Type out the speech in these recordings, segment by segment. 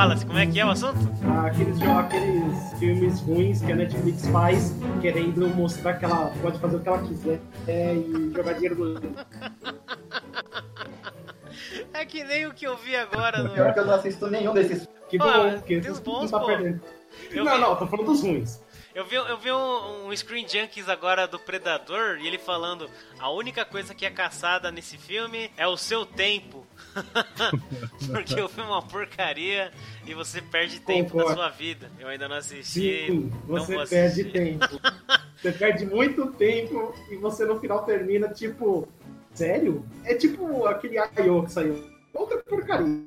Wallace, como é que é o assunto? Aqueles, aqueles filmes ruins que a Netflix faz, querendo mostrar que ela pode fazer o que ela quiser é, e jogar dinheiro no. É que nem o que eu vi agora no. Pior que eu não assisto nenhum desses. Que bom, porque tem os não bons, tá pô. perdendo. Eu não, vi- não, tô falando dos ruins. Eu vi, eu vi um, um Screen Junkies agora do Predador e ele falando: a única coisa que é caçada nesse filme é o seu tempo. Porque o filme é uma porcaria e você perde tempo da Concordo. sua vida. Eu ainda não assisti. Sim, não você vou perde tempo. Você perde muito tempo e você no final termina tipo. Sério? É tipo aquele I.O. que saiu. Outra porcaria.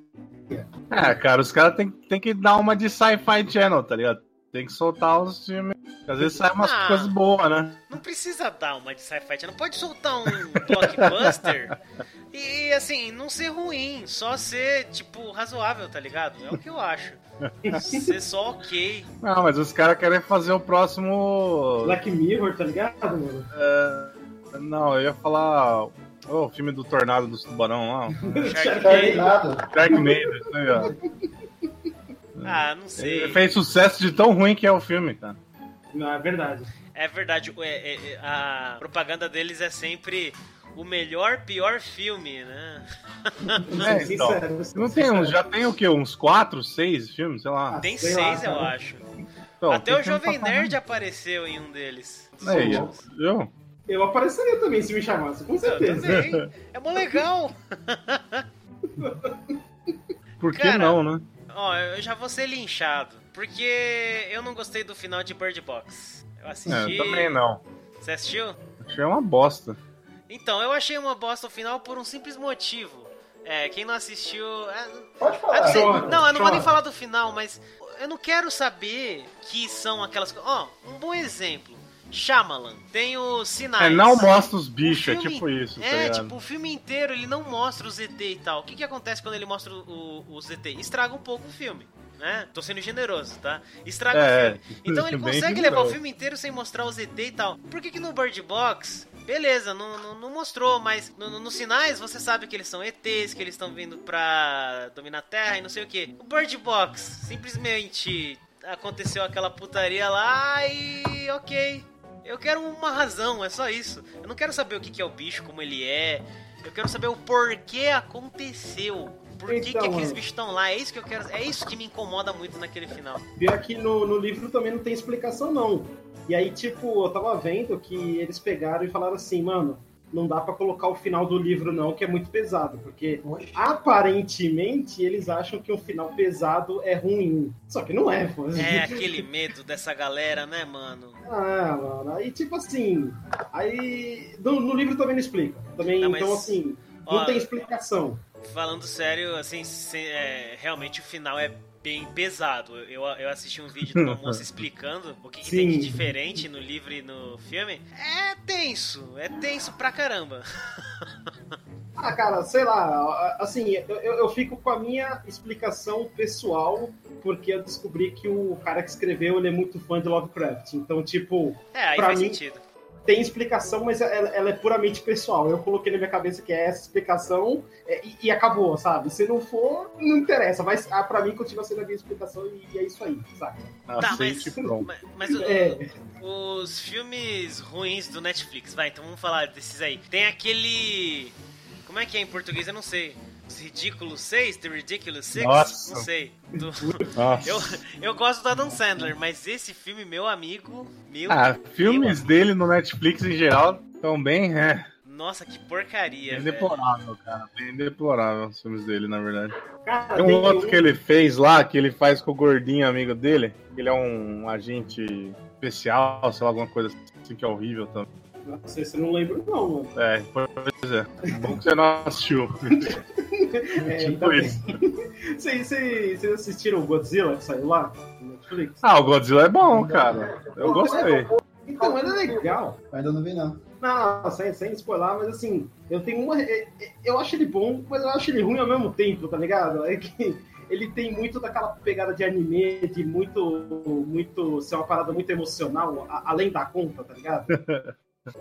É, cara, os caras tem, tem que dar uma de sci-fi channel, tá ligado? Tem que soltar os filmes. Às vezes sai umas Ah. coisas boas, né? Não precisa dar uma de sci-fi, não pode soltar um blockbuster e, assim, não ser ruim, só ser, tipo, razoável, tá ligado? É o que eu acho. Ser só ok. Não, mas os caras querem fazer o próximo. Black Mirror, tá ligado, mano? É, Não, eu ia falar. O filme do Tornado dos Tubarão lá. Sharknado. Nada. Sharknado, isso aí, ó. Ah, não sei. Ele fez sucesso de tão ruim que é o filme, cara. Não, é verdade. É verdade, é- é- é- a propaganda deles é sempre o melhor, pior filme, né? É, então. Não tem uns, já tem o quê? Uns 4, 6 filmes, sei lá. Tem sei seis, lá, eu cara. acho. Então, Até o Jovem Nerd apareceu em um deles. Aí, ó. Viu? Eu apareceria também se me chamasse, com Eu certeza. também. É mó legal. Por que Cara, não, né? Ó, eu já vou ser linchado. Porque eu não gostei do final de Bird Box. Eu É, assisti. eu também não. Você assistiu? Achei uma bosta. Então, eu achei uma bosta o final por um simples motivo. É, quem não assistiu. é, Pode falar. não, sei- Chora, não, eu não vou nem falar do final, mas eu não quero saber que são aquelas coisas. Ó, um bom exemplo. Shyamalan. Tem os sinais. É, não mostra os bichos, é tipo isso, tá É, ligado? tipo, o filme inteiro ele não mostra o ZT e tal. O que que acontece quando ele mostra o, o ZT? Estraga um pouco o filme, né? Tô sendo generoso, tá? Estraga É, o filme. Então ele consegue levar o filme inteiro sem mostrar o ZT e tal. Por que que no Bird Box... Beleza, não, não, não mostrou, mas no- no- nos sinais você sabe que eles são ETs, que eles estão vindo pra dominar a Terra e não sei o que. O Bird Box, simplesmente aconteceu aquela putaria lá e ok. Eu quero uma razão, é só isso. Eu não quero saber o que que é o bicho, como ele é. Eu quero saber o porquê aconteceu. Por que, que Então, aqueles mano. bichos estão lá? É isso que eu quero. É isso que me incomoda muito naquele final. Pior que no, no livro também não tem explicação, não. E aí, tipo, eu tava vendo que eles pegaram e falaram assim, mano, não dá pra colocar o final do livro, não, que é muito pesado. Porque Oxe. aparentemente eles acham que um final pesado é ruim. Só que não é, pô. É aquele medo dessa galera, né, mano? Ah, mano. Aí, tipo assim. Aí. No, no livro também não explica. Também, Não, mas- então, assim. Não Ó, tem explicação. Falando sério, assim, se- é, realmente o final é bem pesado. Eu, eu assisti um vídeo de uma moça explicando o que, que tem de diferente no livro e no filme. É tenso, é tenso pra caramba. Ah, cara, sei lá, assim, eu, eu eu fico com a minha explicação pessoal, porque eu descobri que o cara que escreveu, ele é muito fã de Lovecraft. Então, tipo, É, aí Pra faz mim- sentido. Tem explicação, mas ela, ela é puramente pessoal. Eu coloquei na minha cabeça que é essa explicação é, e, e acabou, sabe? Se não for, não interessa. Mas ah, pra mim continua sendo a minha explicação e, e é isso aí, sabe? Tá, Aceite mas-. Mas, mas o- É. os filmes ruins do Netflix, vai, então vamos falar desses aí. Tem aquele. Como é que é em português? Eu não sei. Os Ridículos 6? The Ridiculous Six? Nossa. Não sei. Do- Nossa. Eu, eu gosto do Adam Sandler, mas esse filme, meu amigo, meu. Ah, filmes dele no Netflix em geral estão bem, é, Nossa, que porcaria. bem velho. deplorável, cara. Bem deplorável os filmes dele, na verdade. Cara, Tem um outro que ele fez lá, que ele faz com o gordinho amigo dele. Ele é um agente especial, sei lá, alguma coisa assim que é horrível também. Não sei se eu não lembro, não, mano. É, pois é. Bom que você não assistiu. É, tipo então- isso. Vocês assistiram o Godzilla que saiu lá no Netflix? Ah, o Godzilla é bom, cara. Eu gostei. Então, ele é legal. Ainda não vi, não. Não, sem, sem spoiler, mas assim, eu tenho uma. é- é- Eu acho ele bom, mas eu acho ele ruim ao mesmo tempo, tá ligado? É que ele tem muito daquela pegada de anime, de muito. muito. ser uma parada muito emocional, a- além da conta, tá ligado?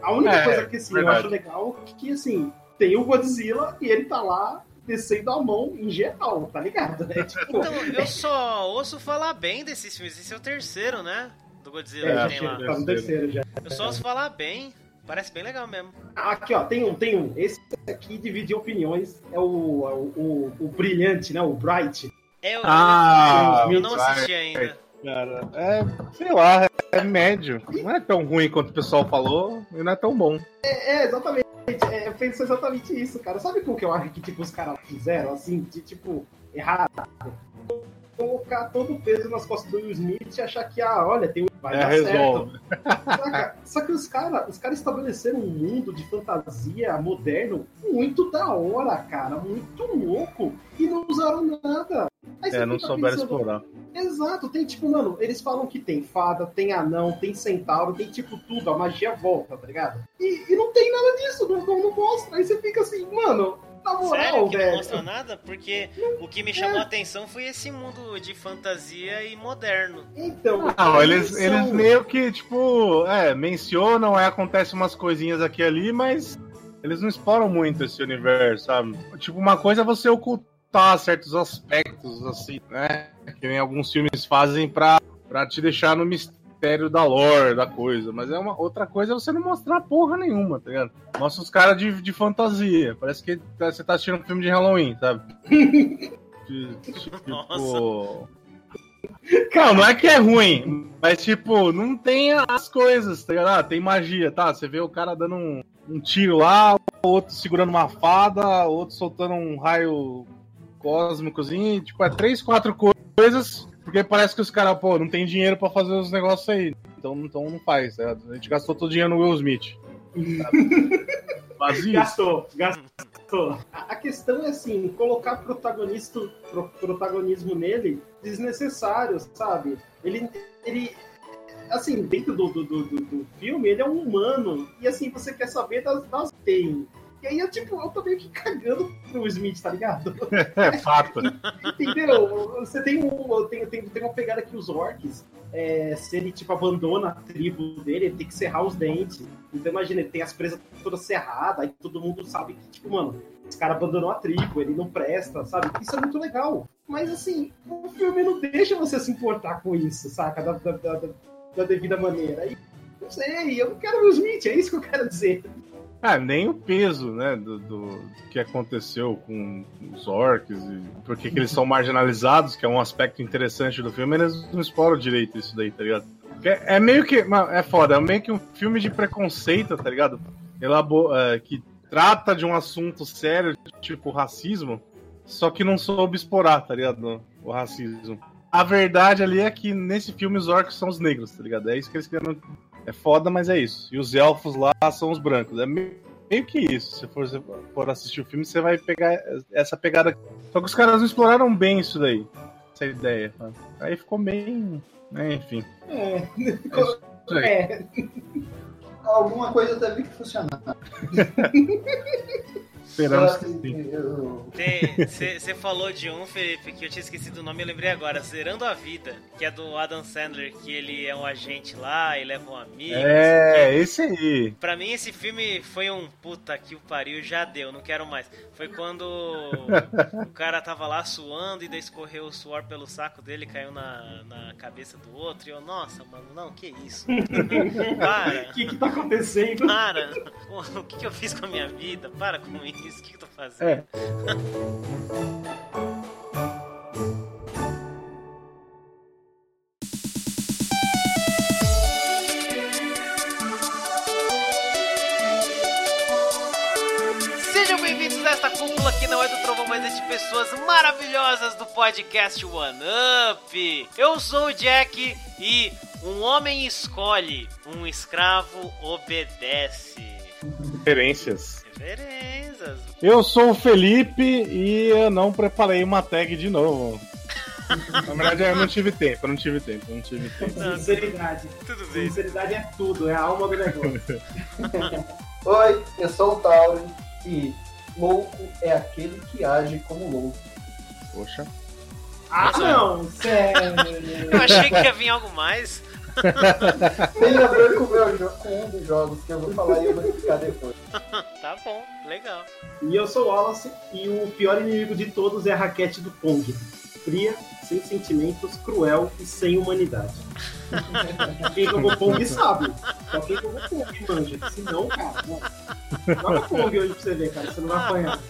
A única É, coisa que assim, eu acho legal é que assim, tem o Godzilla e ele tá lá descendo a mão em geral, tá ligado? É, tipo, Então, eu só ouço falar bem desses filmes. Esse é o terceiro, né? Do Godzilla é, que já tem lá. tá no terceiro já. Eu só ouço falar bem. Parece bem legal mesmo. Aqui, ó, tem um, tem um. Esse aqui divide opiniões. É o, o, o, o brilhante, né? O Bright. É, eu, Ah, eu não assisti ainda. Cara, é, sei lá, é médio. Não é tão ruim quanto o pessoal falou e não é tão bom. É, exatamente. É, eu penso exatamente isso, cara. Sabe o que eu acho que tipo, os caras fizeram, assim, de tipo, errado? Colocar todo o peso nas costas do Will Smith e achar que, ah, olha, tem um. Vai É, dar resolve. certo. Só que os caras os cara estabeleceram um mundo de fantasia moderno muito da hora, cara. Muito louco. E não usaram nada. É, não souberam pensando, explorar. Exato, tem tipo, mano, eles falam que tem fada, tem anão, tem centauro, tem tipo tudo, a magia volta, tá ligado? E, e não tem nada disso, não, não, não mostra. Aí você fica assim, mano, na moral, Sério que não velho. mostra nada? Porque o que me chamou a atenção foi esse mundo de fantasia e moderno. Então, Não, eles, são- eles meio que, tipo, é, mencionam, aí acontece umas coisinhas aqui e ali, mas eles não exploram muito esse universo, sabe? Tipo, uma coisa é você ocultar certos aspectos, assim, né? Que nem alguns filmes fazem pra, pra te deixar no mistério da lore da coisa. Mas é uma outra coisa é você não mostrar porra nenhuma, tá ligado? Mostra os caras de, de fantasia. Parece que tá- você tá assistindo um filme de Halloween, sabe? Tipo, Nossa. não, não é que é ruim, mas tipo, não tem as coisas, tá ligado? Ah, tem magia, tá? Você vê o cara dando um, um tiro lá, outro segurando uma fada, outro soltando um raio cósmicozinho, e, tipo, é três, quatro co- coisas, porque parece que os caras, pô, não tem dinheiro pra fazer os negócios aí. Então, então não faz, ligado? A gente gastou todo o dinheiro no Will Smith. Vazio. Gastou, gastou. A questão é assim, colocar protagonista, pro- protagonismo nele desnecessário, sabe? Ele, ele assim, dentro do, do, do, do- do filme, ele é um humano. E assim, você quer saber das, das tem. E aí, eu, tipo, eu tô meio que cagando pro Smith, tá ligado? É fato. Entendeu? Você tem um. Tem, tem, tem uma pegada que os orcs, é, se ele tipo abandona a tribo dele, ele tem que serrar os dentes. Então imagina, ele tem as presas todas serradas, aí todo mundo sabe que, tipo, mano, esse cara abandonou a tribo, ele não presta, sabe? Isso é muito legal. Mas assim, o filme não deixa você se importar com isso, saca? Da, da, da, da- da devida maneira. E, não sei, eu não quero Will Smith, é isso que eu quero dizer. Ah, nem o peso, né, do, do- que aconteceu com os orcs e por que eles são marginalizados, que é um aspecto interessante do filme, eles não exploram direito isso daí, tá ligado? Porque É, meio que. É foda, é meio que um filme de preconceito, tá ligado? Elabo é, que trata de um assunto sério, tipo racismo, só que não soube explorar, tá ligado? O racismo. A verdade ali é que nesse filme os orcs são os negros, tá ligado? É isso que eles querem é foda, mas é isso. E os elfos lá são os brancos. É meio que isso. Se for, se for assistir o filme, você vai pegar essa pegada. Só que os caras não exploraram bem isso daí. Essa ideia. sabe? Aí ficou bem. né, enfim. É, Isso aí. é. Alguma coisa teve que funcionar. Esperamos que sim. Você falou de um, Felipe, que eu tinha esquecido o nome, eu lembrei agora. Zerando a Vida, que é do Adam Sandler, que ele é um agente lá e leva um amigo. o. É, esse aí. Pra mim esse filme foi um puta que o pariu, já deu, não quero mais. Foi quando o cara tava lá suando e daí escorreu o suor pelo saco dele, caiu na, na cabeça do outro. E eu, nossa, mano, não, que isso? O Para, que que tá acontecendo? para. O que, que eu fiz com a minha vida? Para com isso, o que, que eu tô fazendo? É. Sejam bem-vindos a esta cúpula que não é do Trovão, mas é de pessoas maravilhosas do podcast One Up. Eu sou o Jack e um homem escolhe, um escravo obedece. Referências. Referências. Eu sou o Felipe e eu não preparei uma tag de novo. Na verdade, eu não tive tempo, eu não tive tempo, eu não tive tempo. Sinceridade. Tudo bem. Sinceridade é tudo, é a alma do negócio. Oi, eu sou o Tauri e louco é aquele que age como louco. Poxa. Ah, não, sério. Eu achei que ia vir algo mais. Tem a ver com, o meu com um dos jogos que eu vou falar e eu vou explicar depois. tá bom, legal. E eu sou o Wallace e o pior inimigo de todos é a raquete do Pong. Fria, sem sentimentos, cruel e sem humanidade. quem jogou Pong sabe. Só quem jogou Pong manja. Se não, cara, não. Joga Pong hoje pra você ver, cara. Você não vai apanhar.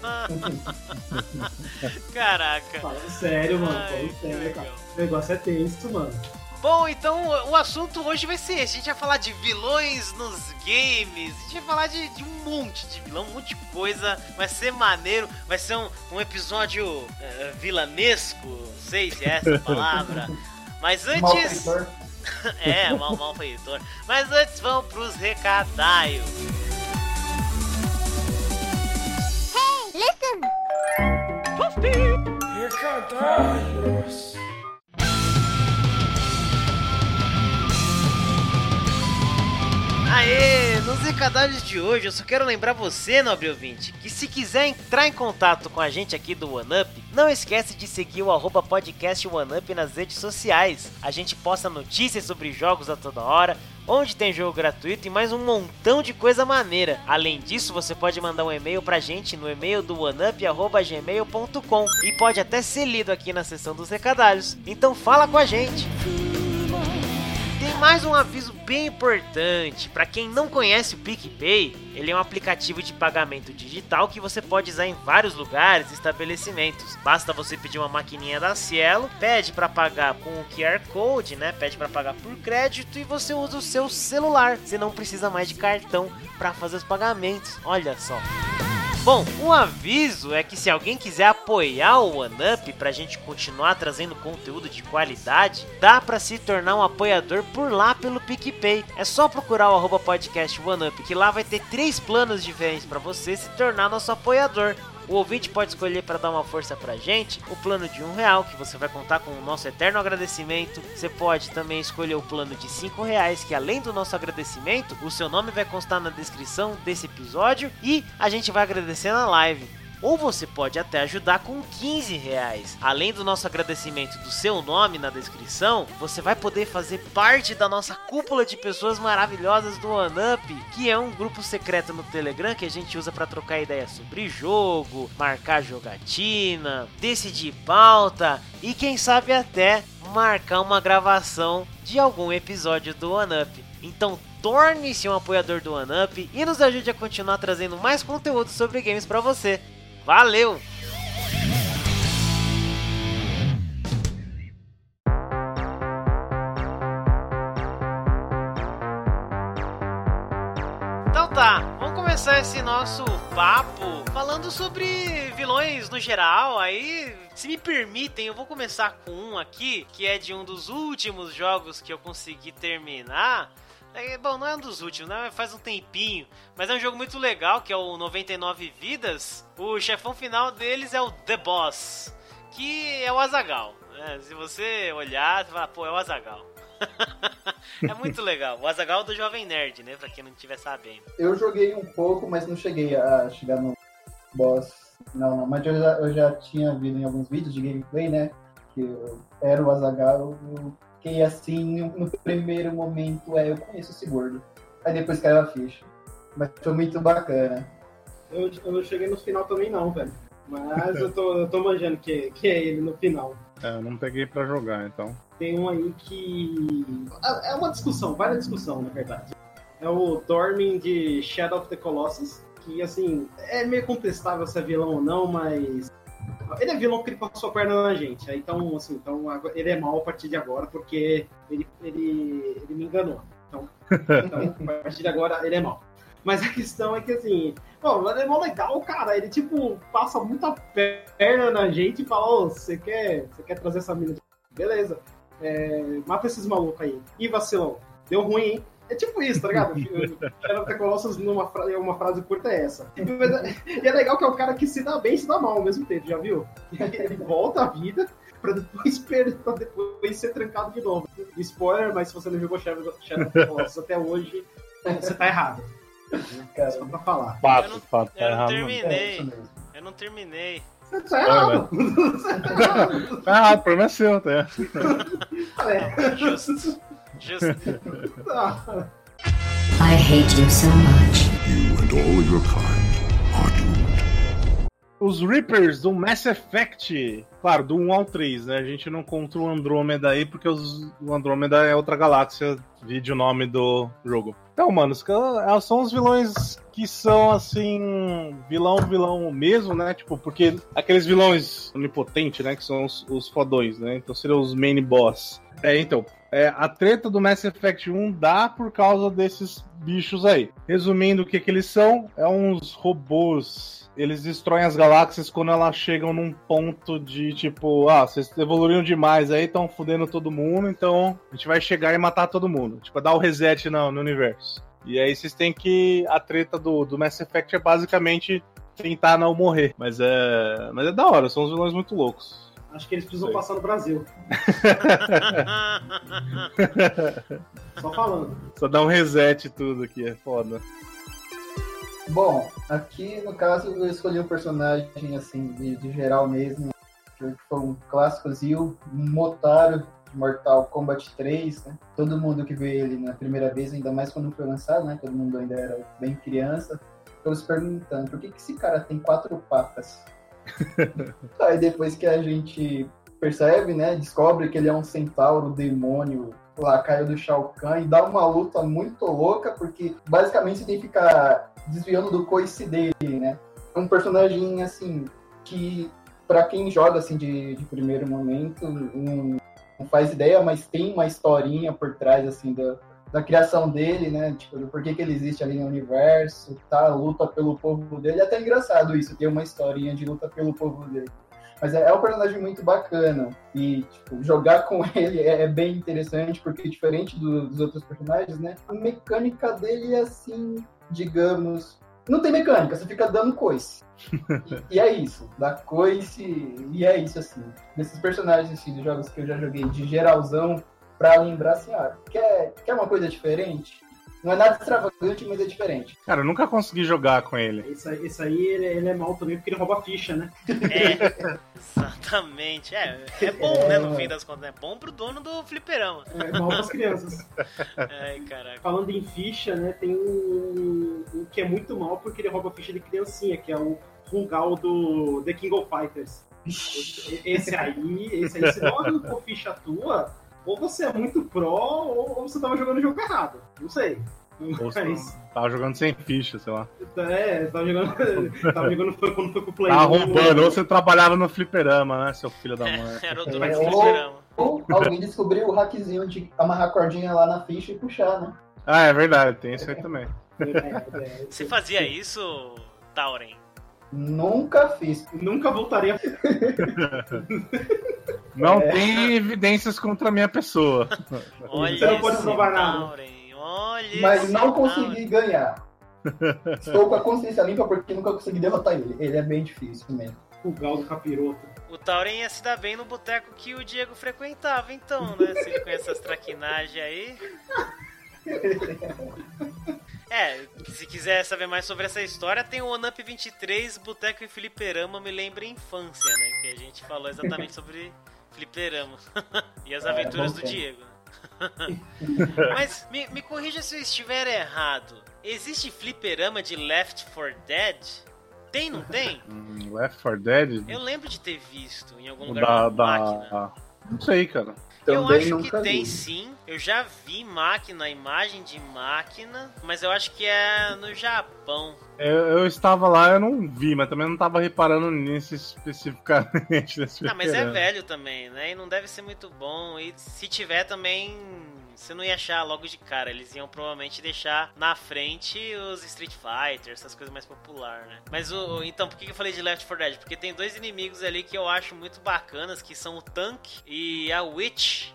Caraca. Falando sério, mano. Que sério, cara. O negócio é tenso, mano. Bom, então o assunto hoje vai ser esse. A gente vai falar de vilões nos games. A gente vai falar de, de um monte de vilão, um monte de coisa. Vai ser maneiro. Vai ser um, um episódio eh, vilanesco. Não sei se é essa a palavra. Mas antes. Malfeitor. é, mal, malfeitor. Mas antes vamos pros recadaios. Aê, nos recadalhos de hoje eu só quero lembrar você, nobre ouvinte, que se quiser entrar em contato com a gente aqui do OneUp, não esquece de seguir o arroba podcast OneUp nas redes sociais. A gente posta notícias sobre jogos a toda hora, onde tem jogo gratuito e mais um montão de coisa maneira. Além disso, você pode mandar um e-mail pra gente no e-mail do oneup.gmail.com e pode até ser lido aqui na seção dos recadalhos. Então fala com a gente! Mais um aviso bem importante. Para quem não conhece o PicPay, ele é um aplicativo de pagamento digital que você pode usar em vários lugares e estabelecimentos. Basta você pedir uma maquininha da Cielo, pede para pagar com o QR Code, né? Pede para pagar por crédito e você usa o seu celular. Você não precisa mais de cartão para fazer os pagamentos. Olha só. Bom, um aviso é que se alguém quiser apoiar o OneUp pra gente continuar trazendo conteúdo de qualidade, dá pra se tornar um apoiador por lá pelo PicPay. É só procurar o arroba podcast OneUp, que lá vai ter três planos diferentes pra você se tornar nosso apoiador. O ouvinte pode escolher para dar uma força pra gente o plano de um real, que você vai contar com o nosso eterno agradecimento. Você pode também escolher o plano de cinco reais, que além do nosso agradecimento, o seu nome vai constar na descrição desse episódio e a gente vai agradecer na live. Ou você pode até ajudar com 15 reais. Além do nosso agradecimento do seu nome na descrição, você vai poder fazer parte da nossa cúpula de pessoas maravilhosas do OneUp, que é um grupo secreto no Telegram que a gente usa para trocar ideias sobre jogo, marcar jogatina, decidir pauta e quem sabe até marcar uma gravação de algum episódio do OneUp. Então torne-se um apoiador do OneUp e nos ajude a continuar trazendo mais conteúdo sobre games para você. Valeu! Então tá, vamos começar esse nosso papo falando sobre vilões no geral. Aí, se me permitem, eu vou começar com um aqui, que é de um dos últimos jogos que eu consegui terminar. É, bom, não é um dos últimos, né? Faz um tempinho. Mas é um jogo muito legal, que é o 99 Vidas. O chefão final deles é o The Boss, que é o Azagal. Né? Se você olhar, você fala, pô, é o Azagal. é muito legal. O Azagal do Jovem Nerd, né? Pra quem não estiver sabendo. Eu joguei um pouco, mas não cheguei a chegar no boss. Não, não. Mas eu já, eu já tinha visto em alguns vídeos de gameplay, né? Que eu era o Azagal. Eu fiquei assim, no primeiro momento, é, eu conheço esse gordo. Aí depois caiu a ficha. Mas foi muito bacana. Eu, eu não cheguei no final também não, velho. Mas eu tô, eu tô manjando que, que é ele no final. É, eu não peguei pra jogar, então. Tem um aí que. É uma discussão, vai na discussão, na verdade. É o Dormin de Shadow of the Colossus. Que, assim, é meio contestável se é vilão ou não, mas. Ele é vilão porque ele passou a perna na gente. Então, assim, então ele é mal a partir de agora porque ele, ele, ele me enganou. Então, então, a partir de agora, ele é mal. Mas a questão é que, assim, Pô, ele é mó legal, cara. Ele, tipo, passa muita perna na gente e fala, ô, você quer, você quer trazer essa mina de... Beleza. É, mata esses malucos aí. Ih, vacilão. Deu ruim, hein? É tipo isso, tá ligado? Shadow of the Colossus, numa fra... uma frase curta é essa. E é legal que é um cara que se dá bem e se dá mal ao mesmo tempo, já viu? Ele volta à vida pra depois, per... pra depois ser trancado de novo. Spoiler, mas se você não jogou Shadow of the Colossus até hoje, você tá errado. Cara, Só pra falar. Fato, Eu não- fato, tá eu não terminei. é. Eu não terminei. Você tá errado. Você tá errado. Tá errado, o problema é seu, tá? É. Justo. Justo. Tá. I hate you so much. and all your kind are doomed. Os Reapers do Mass Effect. Claro, do 1 ao 3, né? A gente não conta o Andrômeda aí, porque os, o Andrômeda é outra galáxia, vide o nome do jogo. Então, mano, caras são os vilões que são, assim, vilão, vilão mesmo, né? Tipo, porque aqueles vilões onipotentes, né? Que são os, os fodões, né? Então seriam os main boss. É, então, é, a treta do Mass Effect 1 dá por causa desses bichos aí. Resumindo, o que, que eles são? É uns robôs eles destroem as galáxias quando elas chegam num ponto de tipo, ah, vocês evoluíram demais aí, estão fudendo todo mundo, então a gente vai chegar e matar todo mundo. Tipo, dar o reset no, no universo. E aí vocês têm que. A treta do, do Mass Effect é basicamente tentar não morrer. Mas é. Mas é da hora, são uns vilões muito loucos. Acho que eles precisam Sei. passar no Brasil. Só falando. Só dar um reset tudo aqui, é foda. Bom, aqui no caso eu escolhi um personagem assim, de, de geral mesmo, que foi um clássico Zil, um Motaro de Mortal Kombat 3, né? Todo mundo que vê ele na primeira vez, ainda mais quando foi lançado, né? Todo mundo ainda era bem criança, ficou se perguntando por que, que esse cara tem quatro patas? Aí depois que a gente percebe, né? Descobre que ele é um centauro demônio lacaio do Shao Kahn e dá uma luta muito louca, porque basicamente você tem que ficar desviando do coice dele, né? É um personagem, assim, que para quem joga, assim, de, de primeiro momento, não, não, faz ideia, mas tem uma historinha por trás, assim, da, da criação dele, né? Tipo, do porquê que ele existe ali no universo, tá? Luta pelo povo dele. É até engraçado isso, ter uma historinha de luta pelo povo dele. Mas é, é um personagem muito bacana. E tipo, jogar com ele é, é, bem interessante, porque diferente do, dos outros personagens, né? A mecânica dele é assim, digamos. Não tem mecânica, você fica dando coice. e, e, é isso, dá coice, e é isso, assim. Desses personagens assim, dos jogos que eu já joguei de geralzão, pra lembrar assim, ah, quer, quer uma coisa diferente? Não é nada extravagante, mas é diferente. Cara, eu nunca consegui jogar com ele. Esse, esse aí, ele, ele, é mal também porque ele rouba ficha, né? É, exatamente. É, é bom, é, né, no fim das contas. É bom pro dono do fliperama. É, é mal pras crianças. Ai, caraca. Falando em ficha, né, tem um, um que é muito mal porque ele rouba ficha de criancinha, que é o Rungal do The King of Fighters. Esse aí, esse aí, se não for ficha tua, ou você é muito pro, ou, ou você tava jogando o jogo errado. Não sei. Mas... Tava jogando sem ficha, sei lá. É, tava jogando. tava jogando quando foi pro play. Tava roubando, ou você trabalhava no fliperama, né, seu filho da mãe. É, era o dono é, do fliperama. Ou, ou alguém descobriu o hackzinho de amarrar a cordinha lá na ficha e puxar, né? Ah, é verdade, tem isso aí também. Você fazia isso, Tauren? Nunca fiz. Nunca voltaria. Não é. tem evidências contra a minha pessoa. Olha Você não pode provar nada. Olha Mas não consegui ganhar. Estou com a consciência limpa porque nunca consegui derrotar ele. Ele é bem difícil mesmo. O Galo Capiroto. O Tauren ia se dar bem no boteco que o Diego frequentava, então, né? Se ele conhece essas traquinagens aí. É, se quiser saber mais sobre essa história, tem o Onamp 23, Boteco e Fliperama, me lembra infância, né? Que a gente falou exatamente sobre fliperama e as é, aventuras do Diego. Mas me, me corrija se eu estiver errado. Existe fliperama de Left 4 Dead? Tem, não tem? Hum, Left 4 Dead? Eu lembro de ter visto em algum lugar da, da. Não sei, cara. Também eu acho que vi. tem sim. Eu já vi máquina, imagem de máquina, mas eu acho que é no Japão. Eu, eu estava lá, eu não vi, mas também não estava reparando nisso especificamente. Nesse ah, mas é velho também, né? E não deve ser muito bom. E se tiver também você não ia achar logo de cara. Eles iam provavelmente deixar na frente os Street Fighter, essas coisas mais populares, né? Mas o. Então, por que eu falei de Left 4 Dead? Porque tem dois inimigos ali que eu acho muito bacanas, que são o Tank e a Witch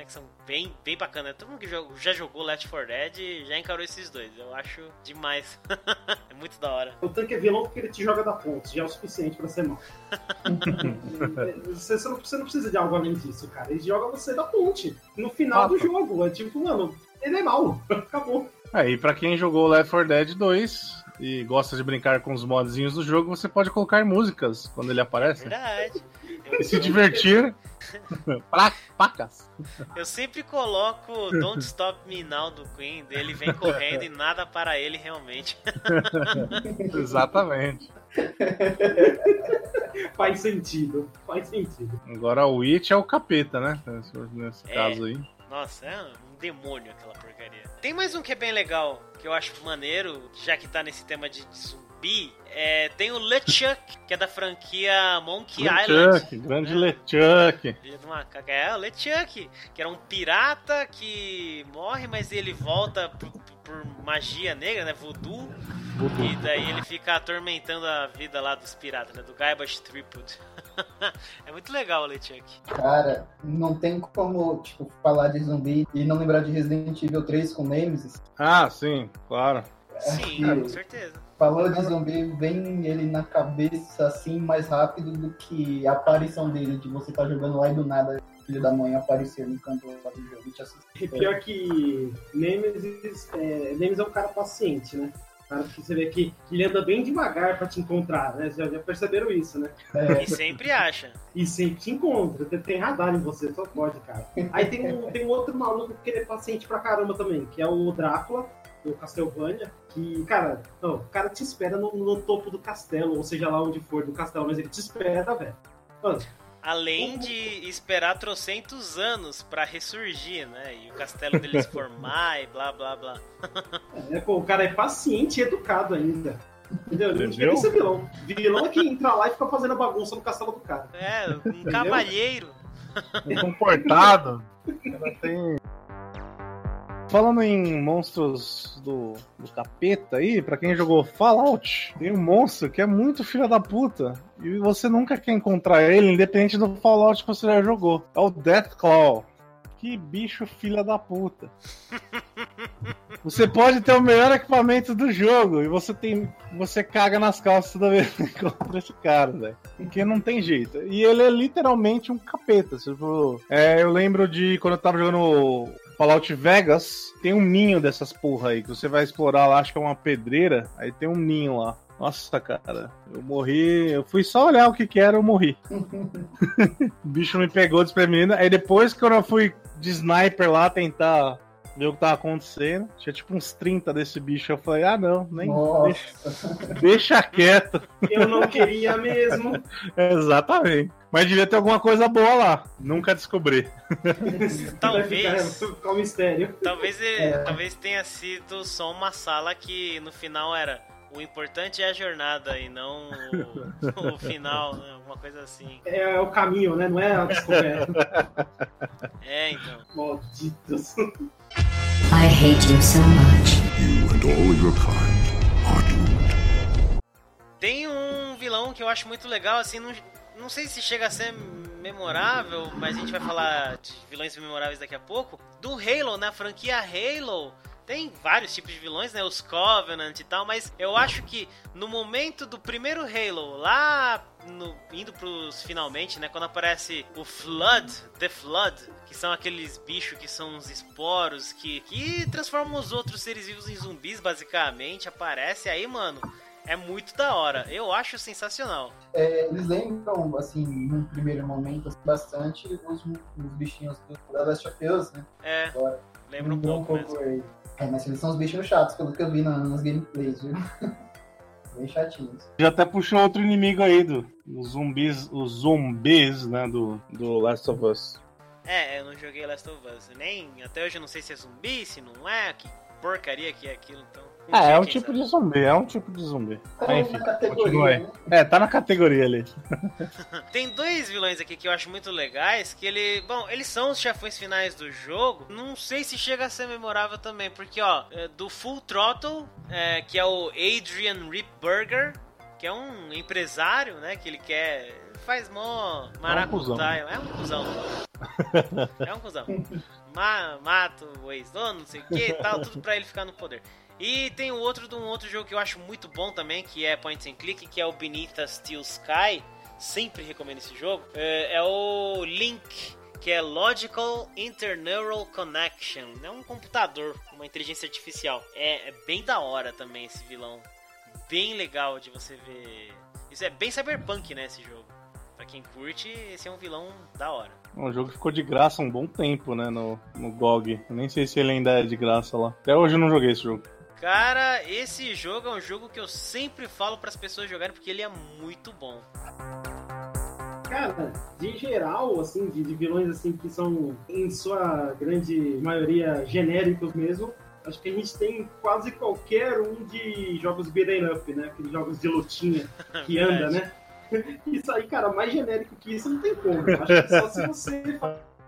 né, que são bem, bem bacanas. Todo mundo que já jogou Left 4 Dead já encarou esses dois. Eu acho demais. é muito da hora. O tanque é vilão porque ele te joga da ponte, já é o suficiente pra ser mal. você, você, não, você, não, precisa de algo além disso, cara. Ele joga você da ponte. No final ah, do jogo. É tipo, mano, ele é mal. Acabou. Aí, é, pra quem jogou Left 4 Dead 2, e gosta de brincar com os modzinhos do jogo, você pode colocar músicas quando ele aparece Verdade. e se divertir. pra pacas. Eu sempre coloco Don't Stop Me Now do Queen, ele vem correndo e nada para ele realmente. Exatamente. Faz sentido. Faz sentido. Agora o Witch é o capeta, né? Nesse, nesse É. caso aí. Nossa, é um demônio aquela porcaria. Tem mais um que é bem legal, que eu acho maneiro, já que tá nesse tema de zumbi. É, tem o LeChuck, que é da franquia Monkey Island. LeChuck, grande LeChuck. Filho de uma caga- É, o LeChuck, que era um pirata que morre, mas ele volta por, por magia negra, né? Voodoo. E daí ele fica atormentando a vida lá dos piratas, né? Do Guybrush Threepwood. é muito legal o LeChuck. Cara, não tem como, tipo, falar de zumbi e não lembrar de Resident Evil 3 com Nemesis. Ah, sim, claro. Sim, É. com certeza. Falou de zumbi, vem ele na cabeça assim mais rápido do que a aparição dele, de você estar jogando lá e do nada, filho da mãe aparecer no canto lá do jogo e te assustar. E pior que Nemesis é, Nemesis é um cara paciente, né? Cara que você vê que ele anda bem devagar pra te encontrar, né? Já, já perceberam isso, né? É, E sempre acha. E sempre te encontra, tem, tem radar em você, só pode, cara. Aí tem um, tem um outro maluco que ele é paciente pra caramba também, que é o Drácula, do Castlevania, que, cara, não, o cara te espera no, no topo do castelo, ou seja lá onde for do castelo, mas ele te espera, velho. Além de esperar trocentos anos pra ressurgir, né? E o castelo dele se formar e blá blá blá. é, pô, o cara é paciente e educado ainda. Entendeu? Que ser vilão. Vilão é que entra lá e fica fazendo a bagunça no castelo do cara. É, um cavalheiro. comportado. Ela tem. Falando em monstros do, do capeta aí, pra quem jogou Fallout, tem um monstro que é muito filha da puta. E você nunca quer encontrar ele, independente do Fallout que você já jogou. É o Deathclaw. Que bicho filha da puta. Você pode ter o melhor equipamento do jogo e você tem. Você caga nas calças toda vez que encontra esse cara, velho. Porque não tem jeito. E ele é literalmente um capeta. Tipo, é, eu lembro de quando eu tava jogando Fallout Vegas, tem um ninho dessas porra aí, que você vai explorar lá, acho que é uma pedreira, aí tem um ninho lá. Nossa, cara, eu morri. Eu fui só olhar o que que era, eu morri. o bicho me pegou desprevenido. Aí depois, quando eu fui de sniper lá tentar ver o que tava acontecendo, tinha tipo uns 30 desse bicho. Eu falei, ah, não, nem. Deixa, deixa quieto. Eu não queria mesmo. Exatamente. Mas devia ter alguma coisa boa lá. Nunca descobri. Talvez. ficar um mistério. Talvez, É. talvez tenha sido só uma sala que no final era o importante é a jornada e não o, o final, né? Alguma coisa assim. É o caminho, né? Não é a descoberta. É, então. Malditos. I hate you so much. You and all your kind are doomed. Tem um vilão que eu acho muito legal, assim, não, não sei se chega a ser memorável, mas a gente vai falar de vilões memoráveis daqui a pouco. Do Halo, na franquia Halo, tem vários tipos de vilões, né? Os Covenant e tal, mas eu acho que no momento do primeiro Halo, lá no- indo pros finalmente, né? Quando aparece o Flood, The Flood, que são aqueles bichos que são uns esporos que, que transformam os outros seres vivos em zumbis, basicamente, aparece aí, mano. É muito da hora. Eu acho sensacional. é, eles lembram, assim, num primeiro momento, assim, bastante os, os bichinhos do da Last of Us, né? É, Agora, lembra um lembrou pouco mesmo. aí. É, mas eles são os bichinhos chatos, pelo que eu vi na- nas gameplays, viu? Bem chatinhos. Já até puxou outro inimigo aí do os zumbis, os zumbis, né, do, do Last of Us. É, eu não joguei Last of Us. Nem até hoje eu não sei se é zumbi, se não é, que porcaria que é aquilo, então. Um Ah, é um tipo sabe. de zumbi, é um tipo de zumbi. Tá Ah, enfim, continua aí. né? É, tá na categoria ali. Tem dois vilões aqui que eu acho muito legais, que ele, bom, eles são os chefões finais do jogo. Não sei se chega a ser memorável também, porque ó, é, do Full Throttle, é, que é o Adrian Ripburger, que é um empresário, né, que ele quer faz mó cuzão. maracutaia, é um cuzão. É um cuzão. Ma mata o ex-dono, não sei o que tal, tudo pra ele ficar no poder. E tem o outro de um outro jogo que eu acho muito bom também, que é Point and Click, que é o Beneath a Steel Sky. Sempre recomendo esse jogo. É, é o Link, que é Logical Interneural Connection. É um computador, uma inteligência artificial. É, é bem da hora também esse vilão. bem legal de você ver. Isso é bem cyberpunk, né, esse jogo. Pra quem curte, esse é um vilão da hora. O jogo ficou de graça um bom tempo, né, no, no GOG. Nem sei se ele ainda é de graça lá. Até hoje eu não joguei esse jogo. Cara, esse jogo é um jogo que eu sempre falo para as pessoas jogarem porque ele é muito bom. Cara, de geral, assim, de, de vilões assim que são, em sua grande maioria, genéricos mesmo, acho que a gente tem quase qualquer um de jogos beat'em up, né? Aqueles jogos de lutinha que anda, né? Isso aí, cara, mais genérico que isso não tem como. Acho que só se você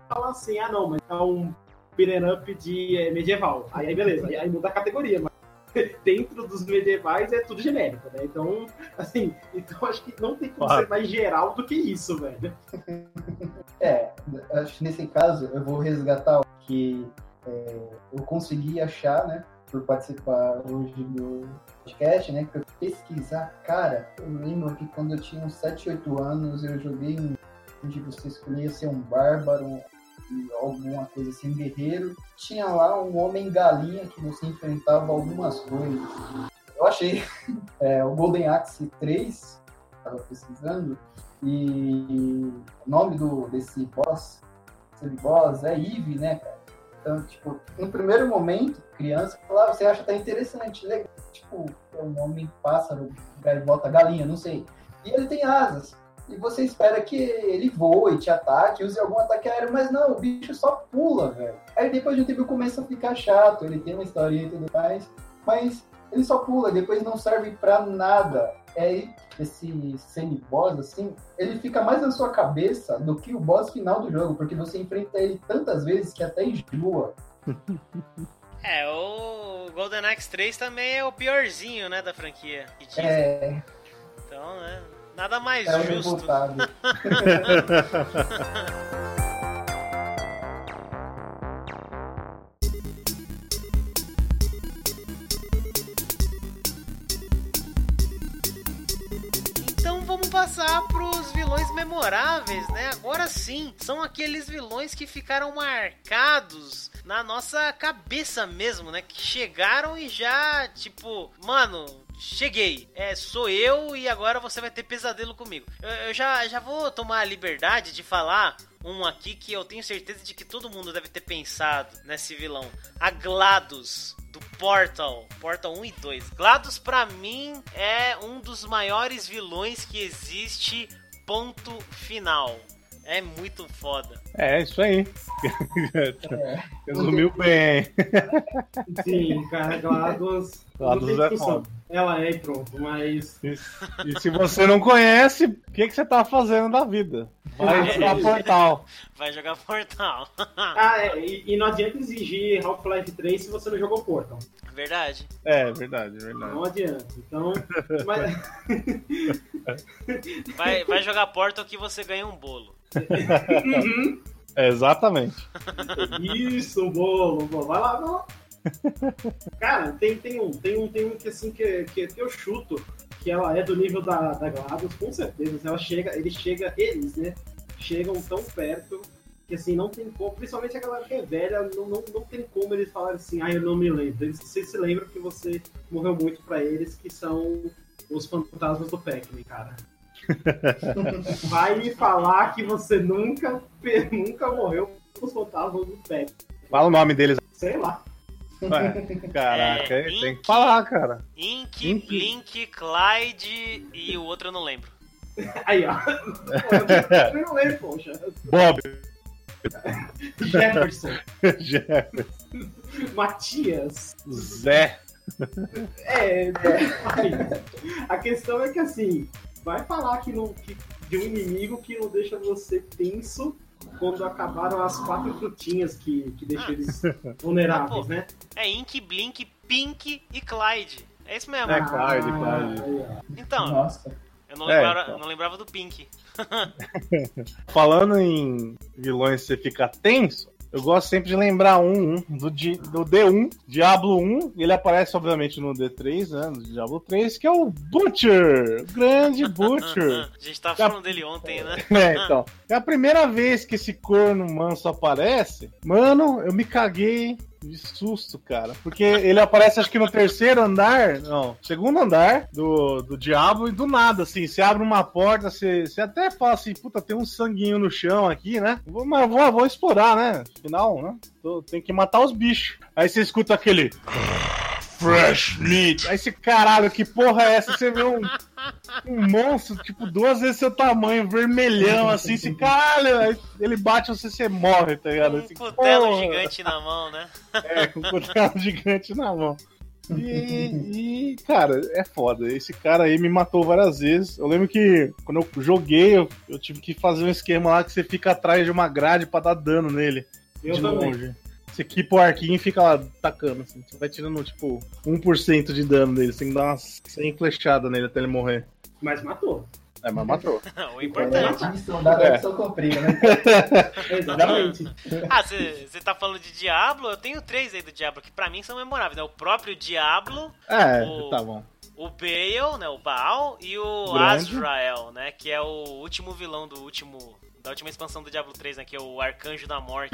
falar assim, ah não, mas é um beat'em up de é, medieval. Aí, aí beleza, aí, aí muda a categoria, mas dentro dos medievais é tudo genérico, né? Então, assim, então acho que não tem como Claro. ser mais geral do que isso, velho. É, acho que nesse caso eu vou resgatar o que é, eu consegui achar, né? Por participar hoje do podcast, né? Que eu pesquisar. Cara, eu lembro que quando eu tinha uns 7, 8 anos, eu joguei um onde você escolhia ser um bárbaro, alguma coisa assim, um guerreiro. Tinha lá um homem galinha que você enfrentava algumas coisas. Eu achei é, o Golden Axe 3, estava pesquisando, e o nome do, desse boss, esse boss é Eve, né, cara? Então, tipo, no primeiro momento, criança, lá você acha até interessante, legal. Tipo, é um homem pássaro, gaivota, galinha, não sei. E ele tem asas. E você espera que ele voe, te ataque, use algum ataque aéreo, mas não, o bicho só pula, velho. Aí depois de um tempo começa a ficar chato, ele tem uma historinha e tudo mais, mas ele só pula, depois não serve pra nada. É esse semi-boss, assim, ele fica mais na sua cabeça do que o boss final do jogo, porque você enfrenta ele tantas vezes que até enjoa. É, o Golden Axe 3 também é o piorzinho, né, da franquia. É, Então, né, nada mais é justo. Então vamos passar pros vilões memoráveis, né? Agora sim, são aqueles vilões que ficaram marcados na nossa cabeça mesmo, né? Que chegaram e já, tipo, mano, cheguei. É, sou eu e agora você vai ter pesadelo comigo. Eu, eu já, já vou tomar a liberdade de falar um aqui que eu tenho certeza de que todo mundo deve ter pensado nesse vilão. A GLaDOS do Portal, Portal 1 e 2. GLaDOS pra mim é um dos maiores vilões que existe, ponto final. É muito foda. É, isso aí. Resumiu bem. Sim, cara, GLaDOS. GLaDOS não tem discussão. foda. Ela é e pronto, mas. E, e se você não conhece, o que, que você tá fazendo da vida? Vai jogar portal. Vai jogar Portal. Ah, é, e, e não adianta exigir Half-Life 3 se você não jogou Portal. Verdade. É, verdade, verdade. Não adianta. Então. Mas, Vai, vai jogar Portal que você ganha um bolo. É, exatamente. Isso, bolo, bolo. Vai lá, vai lá. Cara, tem, tem, um, tem um, tem um que assim que, que, que eu chuto que ela é do nível da, da com certeza. Ela chega, ele chega, eles, né? Chegam tão perto que assim, não tem como, principalmente a galera que é velha, não, não, não tem como eles falarem assim, ah, eu não me lembro. Eles você se lembram que você morreu muito pra eles, que são os fantasmas do Pac-Man, cara. Vai me falar que você nunca, nunca morreu com os fantasmas do Pac-Man. Fala o nome deles. Sei lá. Ué, caraca, É, tem que falar, cara. Ink, Ink. Blink, Clyde e o outro eu não lembro. Aí, ó. Eu não lembro, poxa. Bob. Jefferson, Jeff, Matias. Zé. É, a questão é que assim, vai falar que, não, que de um inimigo que não deixa você tenso quando acabaram as quatro frutinhas que, que deixam Ah. eles vulneráveis, Ah, pô. né? É Ink, Blink, Pink e Clyde. É isso mesmo. É, Clyde, Clyde. aí, ó. Então, Nossa. eu não É, lembrava, então. não lembrava do Pink. Falando em vilões você fica tenso, eu gosto sempre de lembrar um, um do, Di- do D1, Diablo 1, e ele aparece obviamente no D3, né, no Diablo 3, que é o Butcher, o grande Butcher. A gente tava falando dele ontem, né? É, então. É a primeira vez que esse corno manso aparece. Mano, eu me caguei de susto, cara. Porque ele aparece, acho que no terceiro andar, não, segundo andar do, do Diablo, e do nada, assim, você abre uma porta, você, você até fala assim, puta, tem um sanguinho no chão aqui, né? Vou, mas vou, vou explorar, né? Afinal, né? Tô- tem que matar os bichos. Aí você escuta aquele. Fresh meat. Aí esse caralho, que porra é essa? Você vê um, um monstro, tipo, duas vezes seu tamanho, vermelhão, assim, esse caralho, aí ele bate você, você morre, tá ligado? Um Assim, cutelo porra. gigante na mão, né? É, com um cutelo gigante na mão. E, e, cara, é foda. Esse cara aí me matou várias vezes. Eu lembro que quando eu joguei, eu, eu tive que fazer um esquema lá que você fica atrás de uma grade pra dar dano nele. Eu de também. longe. Você equipa o arquinho e fica lá tacando, assim. Você vai tirando, tipo, 1% de dano nele. Você tem que dar umas 100 flechadas nele até ele morrer. Mas matou. É, mas matou. o É importante. a missão dada É. é. cumprida, né? Exatamente. Ah, você tá falando de Diablo? Eu tenho três aí do Diablo que pra mim são memoráveis, né? O próprio Diablo, É, O- tá bom. o Bale, né? O Baal e o Grande. Azrael, né? Que é o último vilão do último. Da última expansão do Diablo 3, né? Que é o Arcanjo da Morte.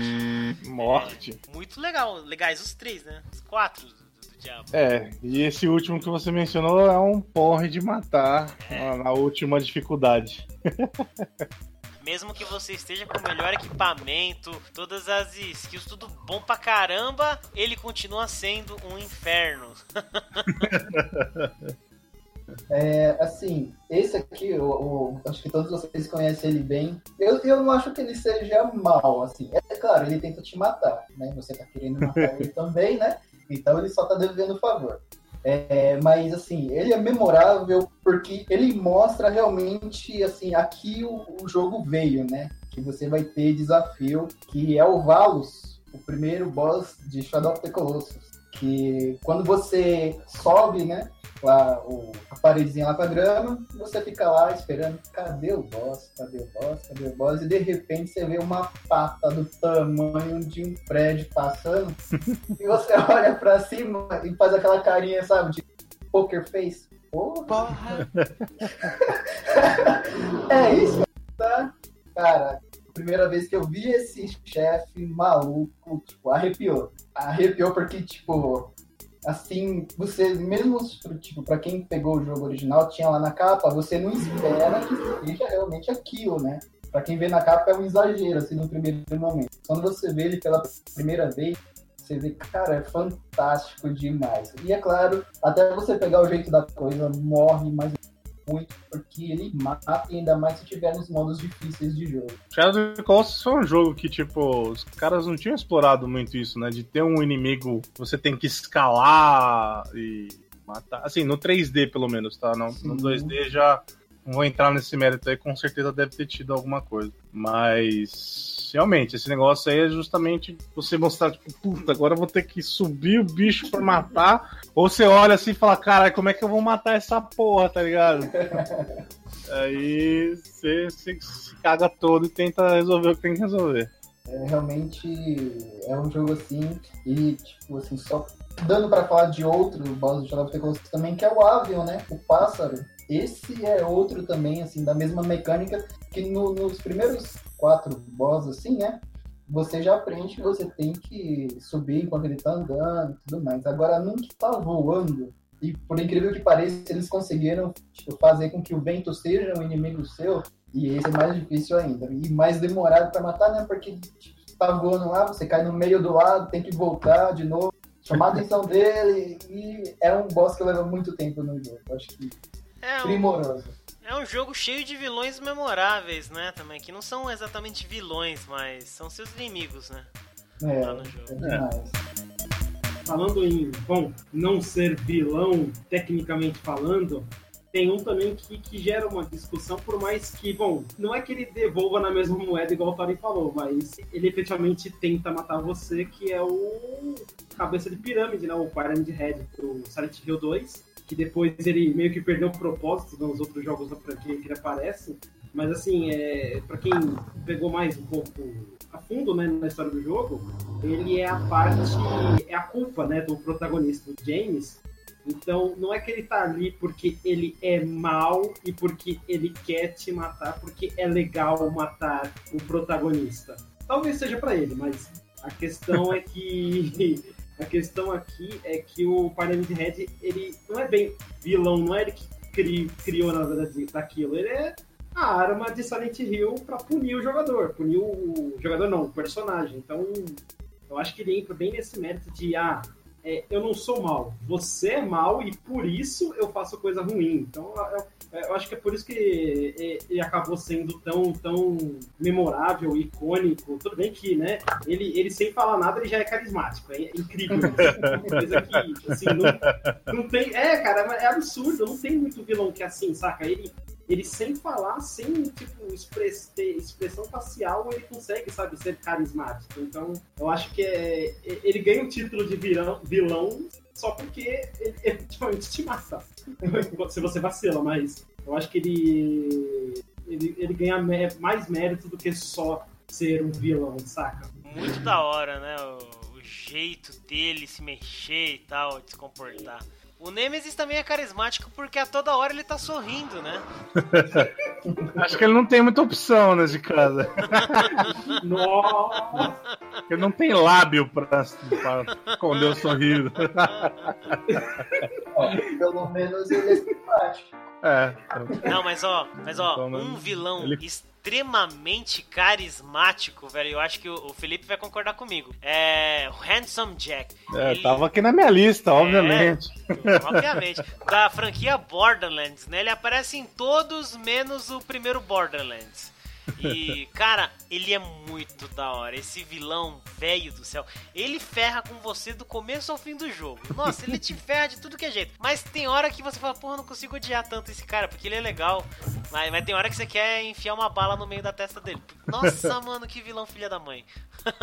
Morte. Muito legal. Legais os três, né? Os quatro do, do Diablo. É, e esse último que você mencionou é um porre de matar na, na última dificuldade. Mesmo que você esteja com o melhor equipamento, todas as skills, tudo bom pra caramba, ele continua sendo um inferno. É, assim, esse aqui, o, o- acho que todos vocês conhecem ele bem. Eu, eu não acho que ele seja mal, assim. É claro, ele tenta te matar, né? Você tá querendo matar ele também, né? Então ele só tá devendo favor. É, mas, assim, ele é memorável porque ele mostra realmente, assim, aqui o, o jogo veio, né? Que você vai ter desafio, que é o Valus, o primeiro boss de Shadow of the Colossus. Que quando você sobe, né? lá o, a paredezinha lá com a grama, você fica lá esperando, cadê o boss? Cadê o boss? Cadê o boss? E de repente você vê uma pata do tamanho de um prédio passando, e você olha pra cima e faz aquela carinha, sabe, de poker face. Porra! é isso, tá? Cara, primeira vez que eu vi esse chefe maluco, tipo, arrepiou. Arrepiou porque, tipo, assim, você, mesmo, tipo, pra quem pegou o jogo original, tinha lá na capa, você não espera que seja realmente aquilo, né? Pra quem vê na capa é um exagero, assim, no primeiro momento. Quando você vê ele pela primeira vez, você vê, cara, é fantástico demais. E é claro, até você pegar o jeito da coisa, morre mais muito, porque ele mata, e ainda mais se tiver nos modos difíceis de jogo. Shadow of the Colossus foi um jogo que, tipo, os caras não tinham explorado muito isso, né? De ter um inimigo que você tem que escalar e matar. Assim, no 3D, pelo menos, tá? No, no Sim. 2D já não vou entrar nesse mérito aí, com certeza deve ter tido alguma coisa. Mas, realmente, esse negócio aí é justamente você mostrar, tipo, puta, agora eu vou ter que subir o bicho pra matar. Ou você olha assim e fala, cara, como é que eu vou matar essa porra, tá ligado? Aí você, você se caga todo e tenta resolver o que tem que resolver. É, realmente é um jogo assim, e tipo assim, só dando pra falar de outro boss the Colossus também, que é o Avion, né? O pássaro. Esse é outro também, assim, da mesma mecânica, que no- nos primeiros quatro boss, assim, né? Você já aprende que você tem que subir enquanto ele tá andando e tudo mais. Agora, que tá voando, e por incrível que pareça, eles conseguiram tipo, fazer com que o vento seja um inimigo seu, e esse é mais difícil ainda. E mais demorado pra matar, né? Porque tipo, tá voando lá, você cai no meio do lado, tem que voltar de novo, chamar a atenção dele. E é um boss que leva muito tempo no jogo. Acho que É um, primoroso. É um jogo cheio de vilões memoráveis, né? Também, que não são exatamente vilões, mas são seus inimigos, né? É, Lá no jogo. é demais. Falando em, bom, não ser vilão, tecnicamente falando, tem um também que, que gera uma discussão, por mais que, bom, não é que ele devolva na mesma moeda, igual o Thorin falou, mas ele efetivamente tenta matar você, que é o Cabeça de Pirâmide, né? O Pyramid Head do Silent Hill 2, que depois ele meio que perdeu o propósito nos outros jogos da franquia que ele aparece. Mas assim, é, para quem pegou mais um pouco a fundo né, na história do jogo, ele é a parte, é a culpa né, do protagonista, do James. Então, não é que ele tá ali porque ele é mal e porque ele quer te matar, porque é legal matar o protagonista. Talvez seja pra ele, mas a questão é que A questão aqui é que o Pyramid Head, ele não é bem vilão, não é ele que cri, criou na verdade daquilo. Ele é a arma de Silent Hill pra punir o jogador. Punir o, o jogador não, o personagem. Então, eu acho que ele entra bem nesse mérito de, ah, é, eu não sou mal, você é mal e por isso eu faço coisa ruim. Então, eu, eu acho que é por isso que é, ele acabou sendo tão, tão memorável, icônico. Tudo bem que, né, ele, ele sem falar nada, ele já é carismático. É incrível. É coisa que, assim, não, não tem... É, cara, é absurdo. Não tem muito vilão que é assim, saca? Ele, ele sem falar, sem tipo, express, expressão facial, ele consegue, sabe, ser carismático. Então, eu acho que é, ele ganha o título de vilão, vilão só porque ele efetivamente te mata. Se você vacila, mas eu acho que ele, ele, ele ganha mais mérito do que só ser um vilão, saca? Muito da hora, né? O, o jeito dele se mexer e tal, de se comportar. O Nemesis também é carismático porque a toda hora ele tá sorrindo, né? Acho que ele não tem muita opção nesse caso. Nossa! Ele não tem lábio pra, pra esconder o sorriso. Ó, pelo menos ele é simpático. É. Não, mas ó, mas ó, Então, um vilão ele- extremamente carismático, velho. Eu acho que o o Felipe vai concordar comigo. É o Handsome Jack. É, Ele- tava aqui na minha lista, obviamente. Obviamente. Da franquia Borderlands, né? Ele aparece em todos menos o primeiro Borderlands. E, cara, ele é muito da hora. Esse vilão velho do céu, ele ferra com você do começo ao fim do jogo. Nossa, ele te ferra de tudo que é jeito. Mas tem hora que você fala, porra, não consigo odiar tanto esse cara, porque ele é legal. Mas, mas tem hora que você quer enfiar uma bala no meio da testa dele. Nossa, mano, que vilão filha da mãe.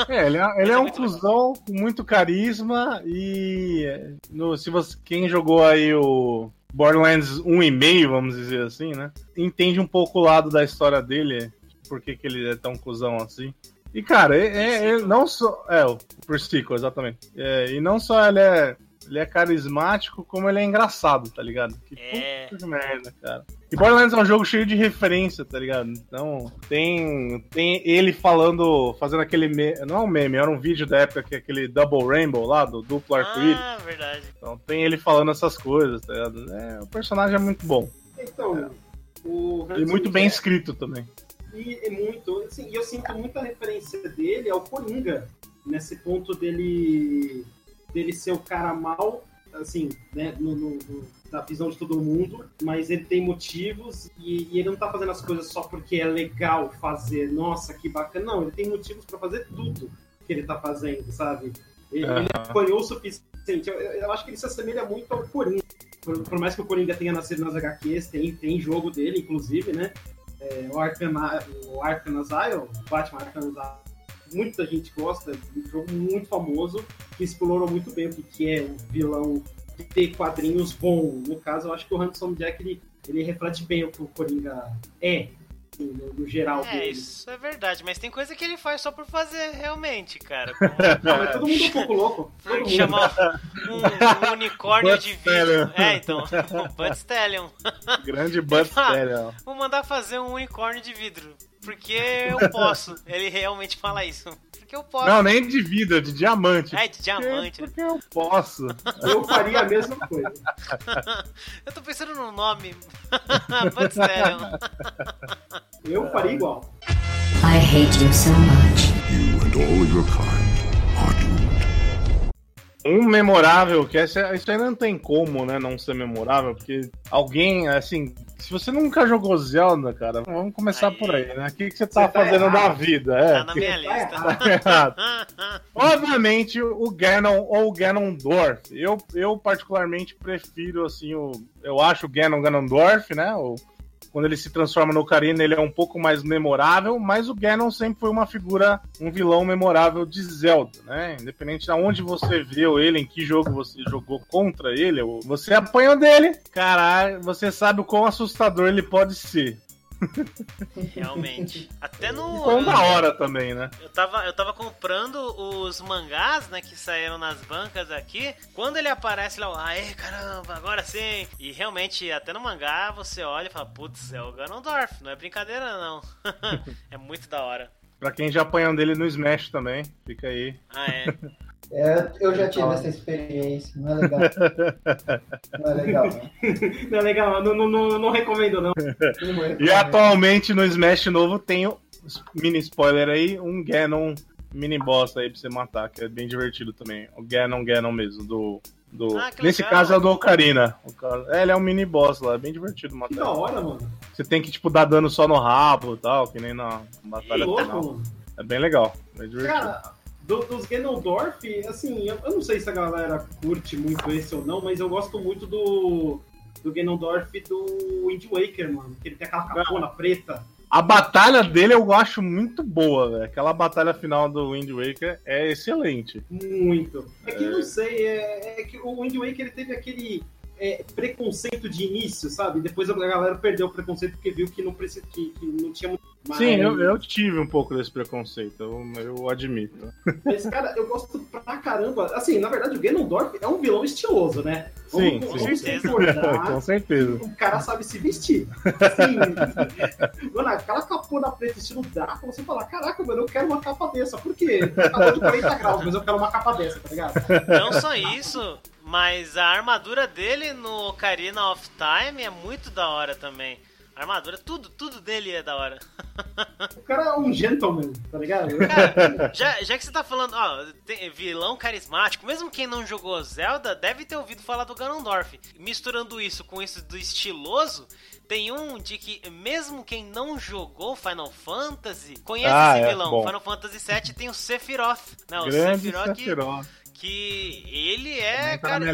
É, ele é, ele é é um cuzão com muito carisma e no, se você quem jogou aí o Borderlands 1,5, vamos dizer assim, né? Entende um pouco o lado da história dele, por que, que ele é tão cuzão assim. E cara, é, é- é- não só. É, o Persico, exatamente. É, e não só ele é. Ele é carismático, como ele é engraçado, tá ligado? Que É. puta merda, cara. E Borderlands é um jogo cheio de referência, tá ligado? Então, tem, tem ele falando, fazendo aquele meme, não é um meme, era um vídeo da época que é aquele Double Rainbow lá, do duplo arco-íris. Ah, verdade. Então tem ele falando essas coisas, tá ligado? É, o personagem é muito bom. Então, o E muito bem Jack- escrito também. E, e muito, assim, e eu sinto muita referência dele ao Coringa, nesse ponto dele dele ser o cara mal, assim, né, no, no- no- na visão de todo mundo, mas ele tem motivos e, e ele não tá fazendo as coisas só porque é legal fazer, nossa, que bacana, não, ele tem motivos pra fazer tudo que ele tá fazendo, sabe? Ele, ele Aham. apanhou o suficiente, eu, eu- eu acho que ele se assemelha muito ao Coringa, por, por mais que o Coringa tenha nascido nas HQs, tem, tem jogo dele, inclusive, né? É, o Arkham, o Arkham Asylum, Batman Arkham Asylum, muita gente gosta, um jogo muito famoso, que explorou muito bem o que é um vilão de ter quadrinhos bom. No caso, eu acho que o Handsome Jack, ele, ele reflete bem o que o Coringa é, assim, no, no geral É, dele. isso é verdade, mas tem coisa que ele faz só por fazer, realmente, cara. Como Não, mas todo mundo é um pouco louco. Todo mundo. chamar um, um unicórnio Bud de vidro. É, então, o Bud Stallion. Grande Bud Ah. Stallion. Vou mandar fazer um unicórnio de vidro. Porque eu posso. Ele realmente fala isso. Porque eu posso. Não, nem de vida, de diamante. É, de diamante. Porque eu posso. Eu faria a mesma coisa. Eu tô pensando no nome. Bud Stallion. Eu faria igual. I hate you so much. You and all your kind. Um memorável, que essa, isso aí não tem como, né, não ser memorável, porque alguém, assim, se você nunca jogou Zelda, cara, vamos começar Aí. por aí, né? O que, que você tá Você tá fazendo errado. da vida? É, Tá na minha Tá lista. errado. Obviamente, o Ganon ou o Ganondorf. Eu, eu particularmente prefiro, assim, o. Eu acho o Ganon Ganondorf, né? O, quando ele se transforma no Ocarina, ele é um pouco mais memorável, mas o Ganon sempre foi uma figura, um vilão memorável de Zelda, né? Independente de onde você viu ele, em que jogo você jogou contra ele, você apanhou dele, caralho, você sabe o quão assustador ele pode ser. Realmente. Até no. Foi da hora também, né? Eu tava, eu tava comprando os mangás, né, que saíram nas bancas aqui. Quando ele aparece lá, aê, caramba, agora sim. E realmente, até no mangá, você olha e fala, putz, é o Ganondorf, não é brincadeira não. é muito da hora. Pra quem já apanhou dele no Smash também, fica aí. Ah, é. É, eu já tive essa experiência, não é legal. Não é legal, né? Não é legal, não, não, não, não recomendo, não. Não é E atualmente no Smash novo tem, o- mini spoiler aí, um Ganon mini boss aí pra você matar, que é bem divertido também. O Ganon Ganon mesmo, do. do... Ah, que Nesse legal. caso é o do Ocarina. O cara- É, ele é um mini boss lá, é bem divertido Que matar. da hora, mano. Você tem que, tipo, dar dano só no rabo e tal, que nem na Que batalha louco, final. mano. É bem legal, bem divertido. Cara, do- dos Ganondorf, assim, eu, eu não sei se a galera curte muito esse ou não, mas eu gosto muito do, do Ganondorf do Wind Waker, mano. Que ele tem aquela capona preta. A batalha dele eu acho muito boa, velho. Aquela batalha final do Wind Waker é excelente. Muito. É que não sei, é, é que o Wind Waker ele teve aquele é, preconceito de início, sabe? Depois a galera perdeu o preconceito porque viu que não, precisa, que, que não tinha muito. mais. Sim, eu, eu tive um pouco desse preconceito, eu, eu admito. Mas, cara, eu gosto pra caramba. Assim, na verdade, o Ganondorf é um vilão estiloso, né? Sim, vamos, sim. certeza. Com certeza. o cara sabe se vestir. Assim, mano, aquela capona preta estilo Drácula, você fala, caraca, mano, eu quero uma capa dessa. Por quê? Calor de 40 graus, mas eu quero uma capa dessa, tá ligado? Não só isso, mas a armadura dele no Ocarina of Time é muito da hora também. A armadura, tudo, tudo dele é da hora. O cara é um gentleman, tá ligado? Cara, já, já que você tá falando, ó, tem vilão carismático, mesmo quem não jogou Zelda deve ter ouvido falar do Ganondorf. Misturando isso com isso do estiloso, tem um de que mesmo quem não jogou Final Fantasy conhece Ah, esse é, vilão. bom. Final Fantasy VII tem o Sephiroth. Não, o Grande Sephiroth que, Sephiroth. Que ele é, Tá cara,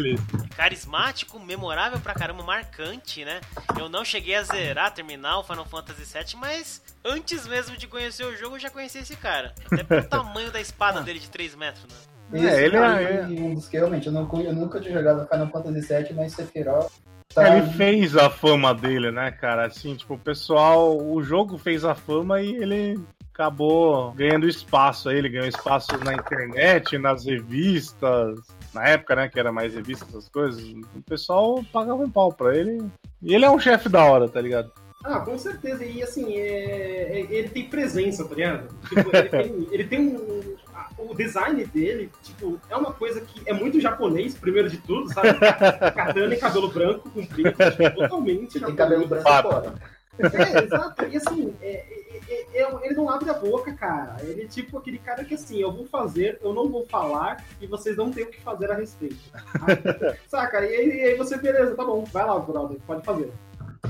carismático, memorável pra caramba, marcante, né? Eu não cheguei a zerar, terminar o Final Fantasy VII, mas antes mesmo de conhecer o jogo, eu já conheci esse cara. Até pelo tamanho da espada dele de 3 metros, né? Esse É, ele é- foi um dos que realmente eu, não, eu nunca tinha jogado Final Fantasy VII, mas Sephiroth tá Ele fez a fama dele, né, cara? Assim, tipo, o pessoal. O jogo fez a fama e ele acabou ganhando espaço aí. Ele ganhou espaço na internet, nas revistas. Na época, né, que era mais revista, essas coisas. O pessoal pagava um pau pra ele. E ele é um chefe da hora, tá ligado? Ah, com certeza. E assim, é- é- ele tem presença, tá ligado? Tipo, ele tem, ele tem um. O design dele, tipo, é uma coisa que é muito japonês, primeiro de tudo, sabe? Katana e cabelo branco comprido, tipo, totalmente tem japonês. cabelo branco Fato. fora. É, exato. E assim, é- é- é- é- ele não abre a boca, cara. Ele é tipo aquele cara que assim, eu vou fazer, eu não vou falar e vocês não têm o que fazer a respeito. tá? Saca? E aí, e aí você, beleza, tá bom, vai lá, brother, pode fazer.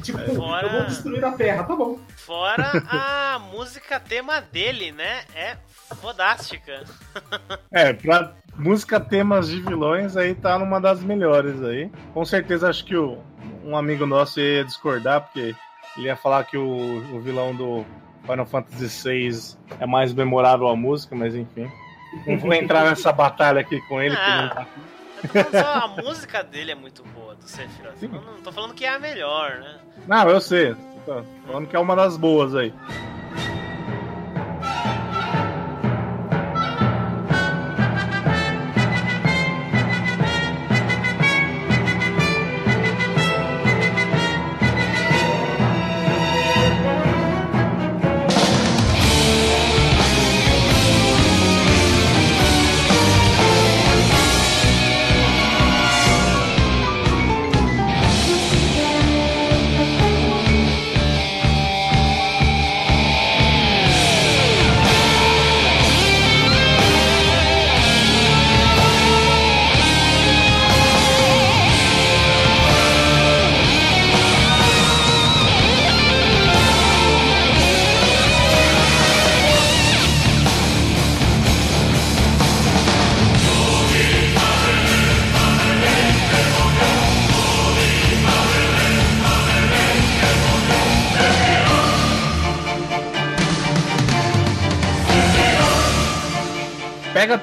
Tipo, Fora- eu vou destruir a terra, tá bom. Fora a música tema dele, né? É fodástica. É, pra música temas de vilões aí tá numa das melhores aí. Com certeza acho que o, um amigo nosso ia discordar, porque ele ia falar que o, o vilão do Final Fantasy VI é mais memorável a música, mas enfim. Não vou entrar nessa batalha aqui com ele, que não tá. A música dele é muito boa, do Sephiroth. Sim. Eu não tô falando que é a melhor, né? Não, eu sei. Tô falando que é uma das boas aí.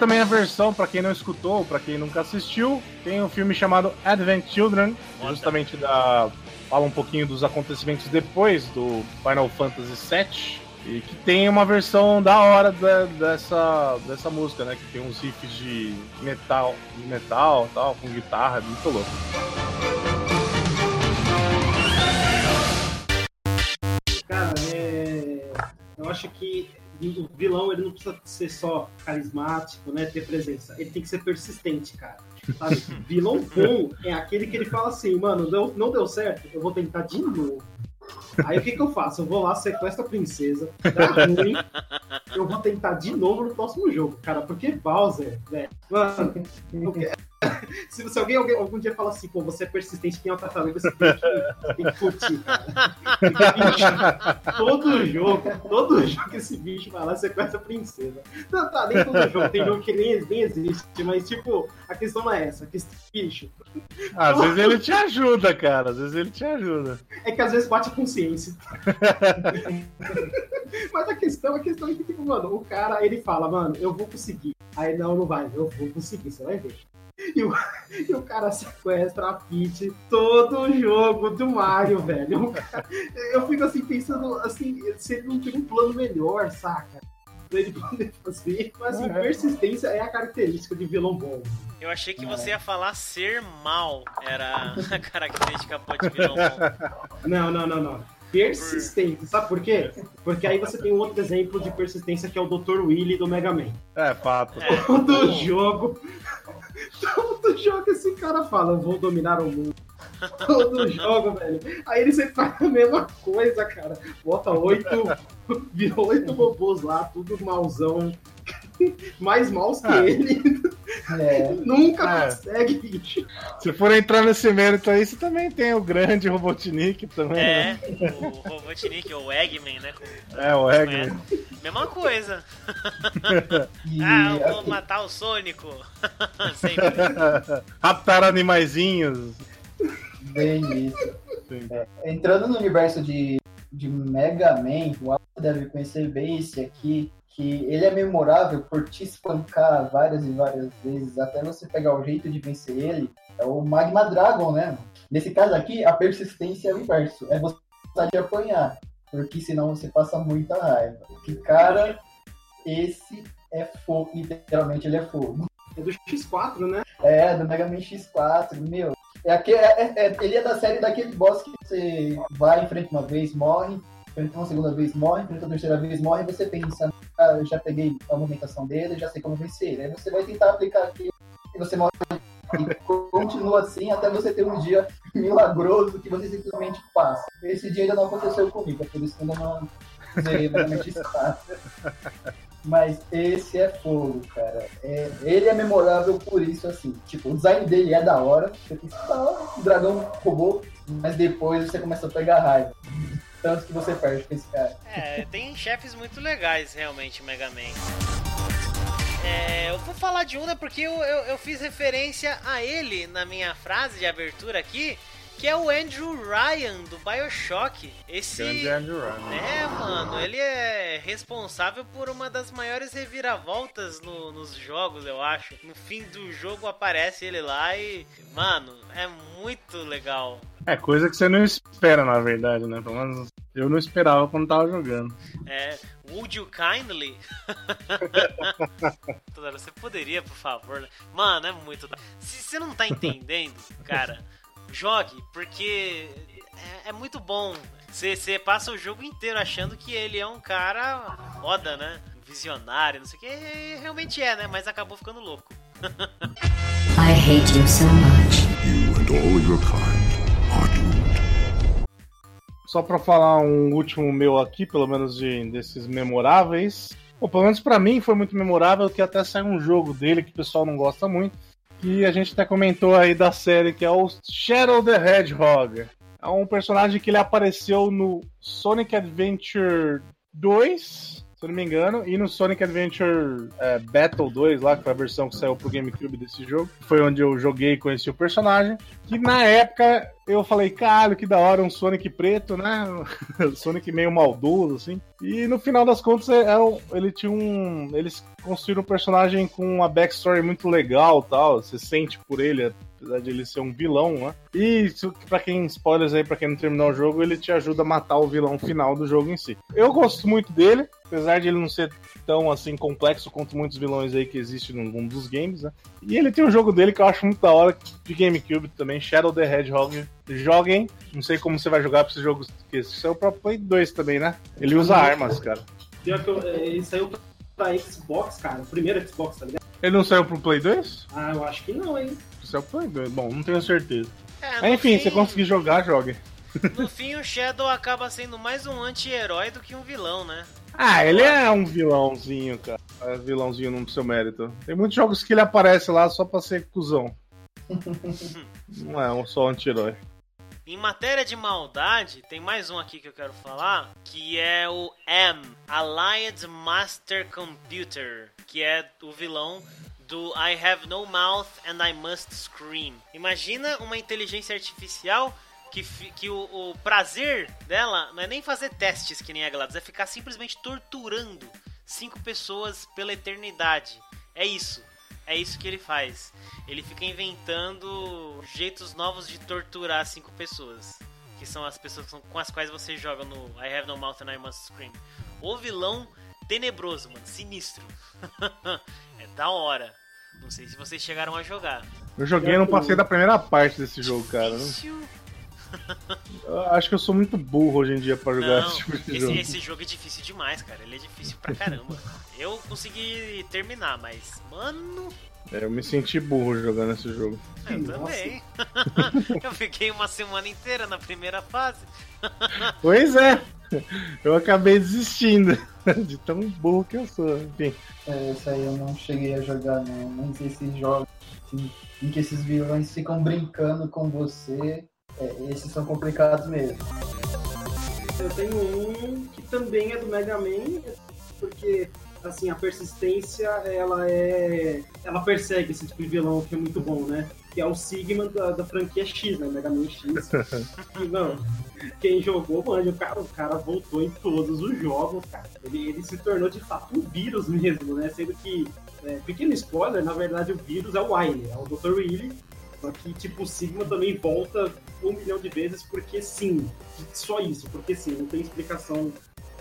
Também a versão, pra quem não escutou, pra quem nunca assistiu, tem um filme chamado Advent Children, justamente da fala um pouquinho dos acontecimentos depois do Final Fantasy VII e que tem uma versão da hora da- dessa, dessa música, né? Que tem uns riffs de metal, de metal, tal, com guitarra, muito louco. Cara, é... eu acho que o vilão ele não precisa ser só carismático, né? Ter presença. Ele tem que ser persistente, cara. Sabe? vilão bom é aquele que ele fala assim, mano, deu, não deu certo, eu vou tentar de novo. Aí o que, que eu faço? Eu vou lá, sequestro a princesa, dá ruim, eu vou tentar de novo no próximo jogo, cara, porque Bowser, velho, mano, se, se alguém, alguém algum dia fala assim, pô, você é persistente, tem uma tartaruga, você tem que, tem que curtir, cara. Bicho, todo jogo, todo jogo esse bicho vai lá e sequestra a princesa. Não, tá, nem todo jogo, tem jogo que nem, nem existe, mas tipo, a questão não é essa, a questão, bicho, Às vezes ele te ajuda, cara. Às vezes ele te ajuda. É que às vezes bate a consciência. Mas a questão, a questão é que, tipo, mano, o cara, ele fala, mano, eu vou conseguir. Aí, não, não vai, eu vou conseguir, você vai ver. E o, e o cara sequestra a Peach todo jogo do Mario, velho. O cara- eu fico assim, pensando, assim, se ele não tem um plano melhor, saca? Pra ele poder fazer. Mas, assim, É. persistência é a característica de vilão bom. Eu achei que você ia falar ser mal. Era a característica de vilão bom. Não, não, não, não. Persistência, sabe por quê? Porque aí você tem um outro exemplo de persistência que é o Dr. Willy do Mega Man. É, fato. É. Todo jogo, todo jogo esse cara fala, eu vou dominar o mundo. Todo jogo, velho. Aí ele sempre faz a mesma coisa, cara. Bota oito, virou oito robôs lá, tudo mauzão. Mais maus que Ah. ele. É, Nunca É. consegue, bicho. Se for entrar nesse mérito aí, você também tem o grande Robotnik também. É, né? o Robotnik, ou o Eggman, né? como É, o conhece. Eggman. Mesma coisa. e Ah, eu vou assim, matar o Sônico. Raptar animaizinhos. bem isso. É, entrando no universo de, de Mega Man, o Aldo deve conhecer bem esse aqui, que ele é memorável por te espancar várias e várias vezes, até você pegar o jeito de vencer ele. É o Magma Dragon, né? Nesse caso aqui, a persistência é o inverso. É você de apanhar, porque senão você passa muita raiva. Que cara, esse é fogo, literalmente ele é fogo. É do X4, né? É, do Mega Man X4, meu. É aque- é- é- é- ele é da série daquele boss que você vai, enfrenta uma vez, morre, enfrenta uma segunda vez, morre, enfrenta uma terceira vez, morre, e você pensa, ah, eu já peguei a movimentação dele, já sei como vencer. Aí você vai tentar aplicar aquilo e você morre. E continua assim até você ter um dia milagroso que você simplesmente passa. Esse dia ainda não aconteceu comigo, por isso que eu ainda não zerei X4. Mas esse é fogo, cara. É, ele é memorável por isso, assim. Tipo, o design dele é da hora. Você pensa, ah, o dragão roubou, mas depois você começa a pegar raiva. Tanto que você perde com esse cara. É, tem chefes muito legais, realmente, Mega Man. É, eu vou falar de um, né, porque eu, eu, eu fiz referência a ele na minha frase de abertura aqui, que é o Andrew Ryan, do Bioshock. Esse... Grande Andrew Ryan. É, mano, ele é responsável por uma das maiores reviravoltas no- nos jogos, eu acho. No fim do jogo aparece ele lá e, mano, é muito legal. É coisa que você não espera, na verdade, né? Pelo menos eu não esperava quando tava jogando. É, would you kindly? Você poderia, por favor? né? Mano, é muito. Se você não tá entendendo, cara, jogue, porque é, é muito bom. Você, passa o jogo inteiro achando que ele é um cara foda, né? Visionário, não sei o que. e Realmente é, né? Mas acabou ficando louco. I hate you so much. You and all your kind are doomed. Só pra falar um último meu aqui, pelo menos de, desses memoráveis. Bom, pelo menos pra mim foi muito memorável que até saiu um jogo dele que o pessoal não gosta muito. Que a gente até comentou aí da série, que é o Shadow the Hedgehog. É um personagem que ele apareceu no Sonic Adventure 2, se eu não me engano, e no Sonic Adventure é, Battle 2, lá, que foi a versão que saiu pro GameCube desse jogo. Foi onde eu joguei e conheci o personagem. Que na época eu falei, caralho, que da hora, um Sonic preto, né? Sonic meio maldoso, assim. E no final das contas, é- é ele tinha um. Eles construíram um personagem com uma backstory muito legal tal. Você sente por ele, apesar de ele ser um vilão, né? E isso, pra quem, spoilers aí, pra quem não terminou o jogo, ele te ajuda a matar o vilão final do jogo em si. Eu gosto muito dele, apesar de ele não ser tão assim complexo quanto muitos vilões aí que existem no mundo dos games, né? E ele tem um jogo dele que eu acho muito da hora, de GameCube também, Shadow the Hedgehog. Joguem, não sei como você vai jogar pra esses jogos, que esse é o próprio Play 2 também, né? Ele usa armas, cara. Pior que eu, é, ele saiu pra Xbox, cara. O primeiro Xbox, tá ligado? Ele não saiu pro Play 2? Ah, eu acho que não, hein? Play 2. Bom, não tenho certeza. É, Mas, enfim, fim- você conseguir jogar, jogue. No fim, o Shadow acaba sendo mais um anti-herói do que um vilão, né? Ah, ele é um vilãozinho, cara. É vilãozinho no seu mérito. Tem muitos jogos que ele aparece lá só pra ser cuzão. não é um só anti-herói. Em matéria de maldade, tem mais um aqui que eu quero falar, que é o M, Allied Master Computer, que é o vilão do I Have No Mouth and I Must Scream. Imagina uma inteligência artificial que, que o, o prazer dela não é nem fazer testes que nem a GLaDOS, é ficar simplesmente torturando cinco pessoas pela eternidade. É isso. É isso que ele faz. Ele fica inventando jeitos novos de torturar cinco pessoas. Que são as pessoas com as quais você joga no I Have No Mouth and I Must Scream. O vilão tenebroso, mano. Sinistro. é da hora. Não sei se vocês chegaram a jogar. Eu joguei e não passei da primeira parte desse jogo, cara. Eu acho que eu sou muito burro hoje em dia pra jogar Não, esse tipo de esse, jogo. esse jogo é difícil demais, cara. Ele é difícil pra caramba. Eu consegui terminar, mas, mano, É, eu me senti burro jogando esse jogo. eu Nossa. também. eu fiquei uma semana inteira na primeira fase. Pois é, eu acabei desistindo de tão burro que eu sou. Enfim, É, esse aí eu não cheguei a jogar, não. Mas esses jogos assim, em que esses vilões ficam brincando com você, é, esses são complicados mesmo. Eu tenho um que também é do Mega Man, porque assim, a persistência, ela é. Ela persegue esse tipo de vilão que é muito bom, né? Que é o Sigma da, da franquia X, né? Mega Man X. e, quem jogou, mano, o cara, o cara voltou em todos os jogos, cara. Ele, ele se tornou de fato um vírus mesmo, né? Sendo que, é, pequeno spoiler, na verdade o vírus é o Wily, é o Dr. Willy. Só que, tipo, o Sigma também volta um milhão de vezes porque sim. Só isso, porque sim, não tem explicação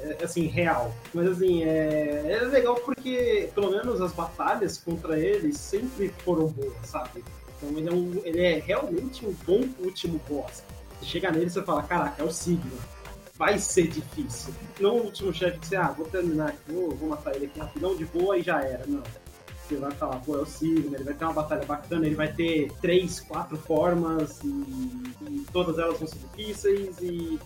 é, assim, real. Mas assim, é, é legal porque pelo menos as batalhas contra ele sempre foram boas, sabe? Então ele é, um, ele é realmente um bom último boss. Você chega nele e você fala, caraca, é o Sigma. Vai ser difícil. Não o último chefe que você, ah, vou terminar aqui, vou, vou matar ele aqui rapidão de boa e já era. Não. Você vai falar, pô, é o Sigma, ele vai ter uma batalha bacana, ele vai ter três, quatro formas e, e todas elas vão ser difíceis e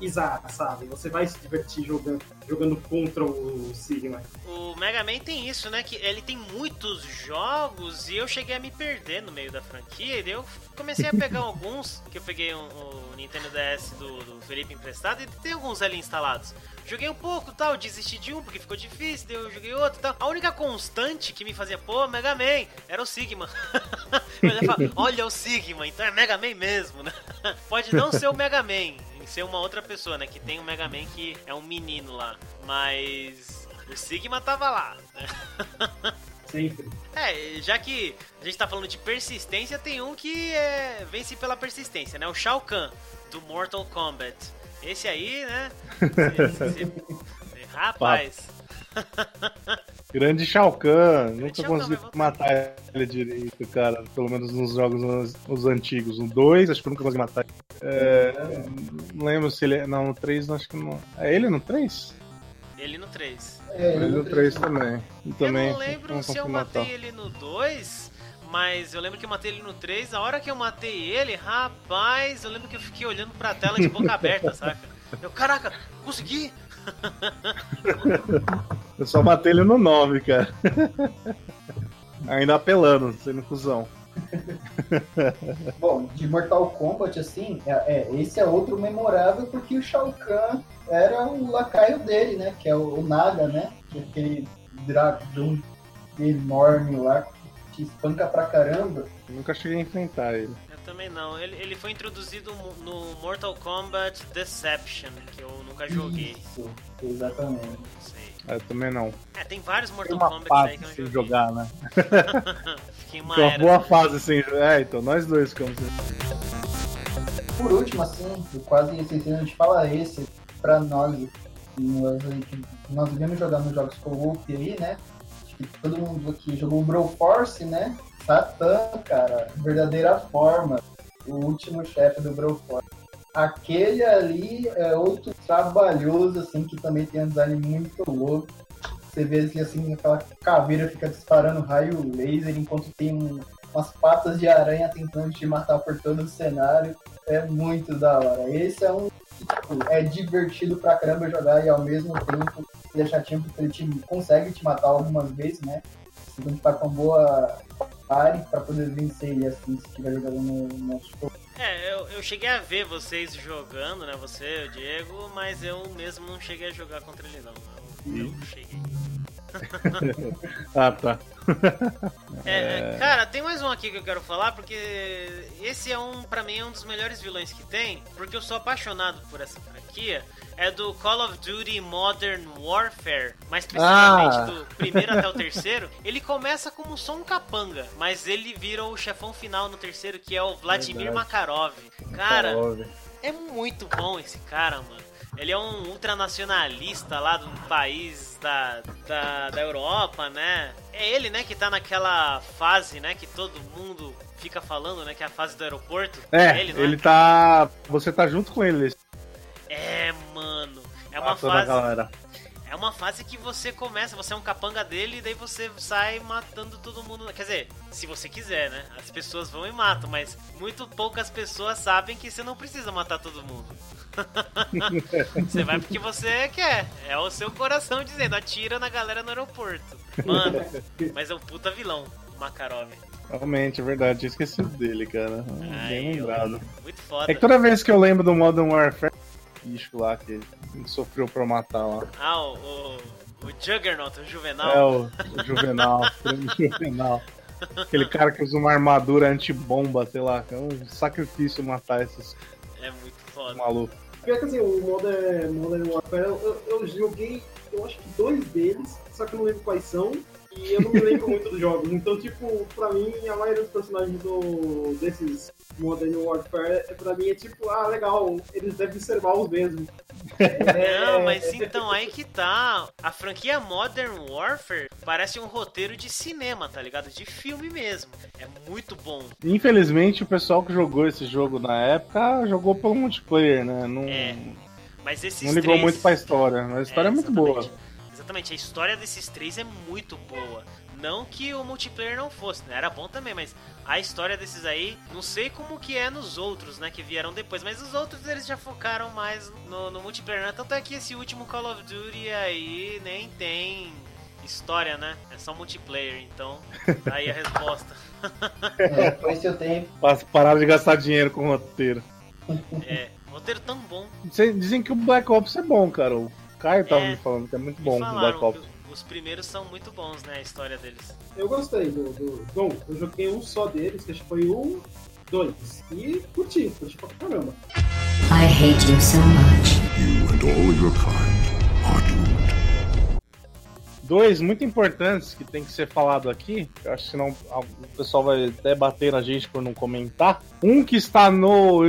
exata, sabe? Você vai se divertir jogando, jogando contra o Sigma. O Mega Man tem isso, né? Que ele tem muitos jogos e eu cheguei a me perder no meio da franquia. E daí eu comecei a pegar alguns, que eu peguei um- o Nintendo DS do, do Felipe emprestado e tem alguns ali instalados. Joguei um pouco tal, desisti de um porque ficou difícil, daí eu joguei outro tal. A única constante que me fazia, pô, Mega Man, era o Sigma. eu já falo, olha o Sigma, então é Mega Man mesmo, né? Pode não ser o Mega Man, em ser uma outra pessoa, né? Que tem um Mega Man que é um menino lá. Mas o Sigma tava lá? Sempre. É, já que a gente tá falando de persistência, tem um que é, vence pela persistência, né? O Shao Kahn, do Mortal Kombat. Esse aí, né? cê- cê- cê- rapaz. grande Shao Kahn, nunca Shao consegui matar ele direito, cara. Pelo menos nos jogos os, os antigos. No 2, acho que eu nunca consegui matar. É, não lembro se ele. é- Não, no 3, acho que não. É ele no 3? Ele no 3. É, Ele no 3 também. E também. eu não lembro não se eu matei matar. ele no 2, mas eu lembro que eu matei ele no 3. A hora que eu matei ele, rapaz, eu lembro que eu fiquei olhando pra tela de boca aberta, saca? Eu, caraca, consegui! Eu só matei ele no 9, cara. Ainda apelando, sendo cuzão. Bom, de Mortal Kombat, assim, é, é, esse é outro memorável porque o Shao Kahn era o lacaio dele, né? Que é o, o Naga, né? Que é aquele dragão enorme lá que te espanca pra caramba. Nunca cheguei a enfrentar ele. Eu também não. Ele, ele foi introduzido no Mortal Kombat Deception, que eu nunca joguei. Isso, exatamente. Não. Ah, Eu também não. É, tem vários Tem Mortal uma Kombat aí que eu não sem joguei. jogar, né? Fiquei uma uma boa fase sem jogar. É, então nós dois ficamos. Por último, assim, eu quase esquecendo de falar esse, pra nós, nós, nós devemos jogar nos jogos co-op aí, né? Acho que todo mundo aqui jogou o Broforce, né? Satã, cara, verdadeira forma, o último chefe do Broforce. Aquele ali é outro trabalhoso, assim, que também tem um design muito louco. Você vê assim, assim, aquela caveira fica disparando raio laser enquanto tem um- umas patas de aranha tentando te matar por todo o cenário. É muito da hora. Esse é um. tipo, é divertido pra caramba jogar e ao mesmo tempo é chatinho porque ele te, consegue te matar algumas vezes, né? Tem que estar com boa pare pra poder vencer ele assim, se estiver jogando no, no É, eu, eu cheguei a ver vocês jogando, né? Você, o Diego, mas eu mesmo não cheguei a jogar contra ele, não. Eu, eu cheguei. Ah, tá. É, cara, tem mais um aqui que eu quero falar, porque esse é um, pra mim, é um dos melhores vilões que tem, porque eu sou apaixonado por essa franquia. É do Call of Duty Modern Warfare, mais precisamente Ah. do primeiro até o terceiro. Ele começa como só um capanga, mas ele vira o chefão final no terceiro, que é o Vladimir Verdade. Makarov. Cara, Óbvio. é muito bom esse cara, mano. Ele é um ultranacionalista lá de um país da, da, da Europa, né? É ele, né, que tá naquela fase, né, que todo mundo fica falando, né, que é a fase do aeroporto. É, ele, não ele tá. Você tá junto com ele. É, mano. É uma fase. galera. É uma fase que você começa, você é um capanga dele e daí você sai matando todo mundo. Quer dizer, se você quiser, né? As pessoas vão e matam, mas muito poucas pessoas sabem que você não precisa matar todo mundo. você vai porque você quer. É o seu coração dizendo, atira na galera no aeroporto. Mano, mas é um puta vilão, o Makarov. Realmente, é verdade. Tinha esquecido dele, cara. Ai, Bem lembrado. Muito foda. É que toda vez que eu lembro do Modern Warfare, bicho lá que sofreu pra matar lá. Ah, o, o, o Juggernaut, o Juvenal. É o, o Juvenal, o Juvenal. Aquele cara que usa uma armadura antibomba, sei lá. É um sacrifício matar esses É muito foda. malucos. Pior que assim, o Modern, Modern Warfare, eu, eu joguei, eu acho que dois deles, só que eu não lembro quais são, e eu não me lembro muito dos jogos. Então, tipo, pra mim, a maioria dos personagens do, desses Modern Warfare, é- pra mim, é tipo, ah, legal, eles devem ser maus mesmo. É, Não, mas então aí que tá. A franquia Modern Warfare parece um roteiro de cinema, tá ligado? De filme mesmo. É muito bom. Infelizmente, o pessoal que jogou esse jogo na época jogou pelo multiplayer, né? Não, É, Mas esses não ligou três... muito pra história. Mas a história é, muito boa. Exatamente. A história desses três é muito boa. Não que o multiplayer não fosse, né? Era bom também, mas a história desses aí, não sei como que é nos outros, né? Que vieram depois, mas os outros eles já focaram mais no, no multiplayer, né? Tanto é que esse último Call of Duty aí nem tem história, né? É só multiplayer, então tá aí a resposta. É, foi seu tempo. Pararam de gastar dinheiro com roteiro. É, roteiro tão bom. Dizem- Dizem que o Black Ops é bom, cara. O Caio tava É, me falando que é muito bom o Black Ops. os primeiros são muito bons, né? A história deles. Eu gostei do, do. Bom, eu joguei um só deles, que acho que foi o 2. E curti, curti pra caramba. I hate you so much. You and all your kind are doomed. Dois muito importantes que tem que ser falado aqui. Eu acho que senão o pessoal vai até bater na gente por não comentar. Um que está no.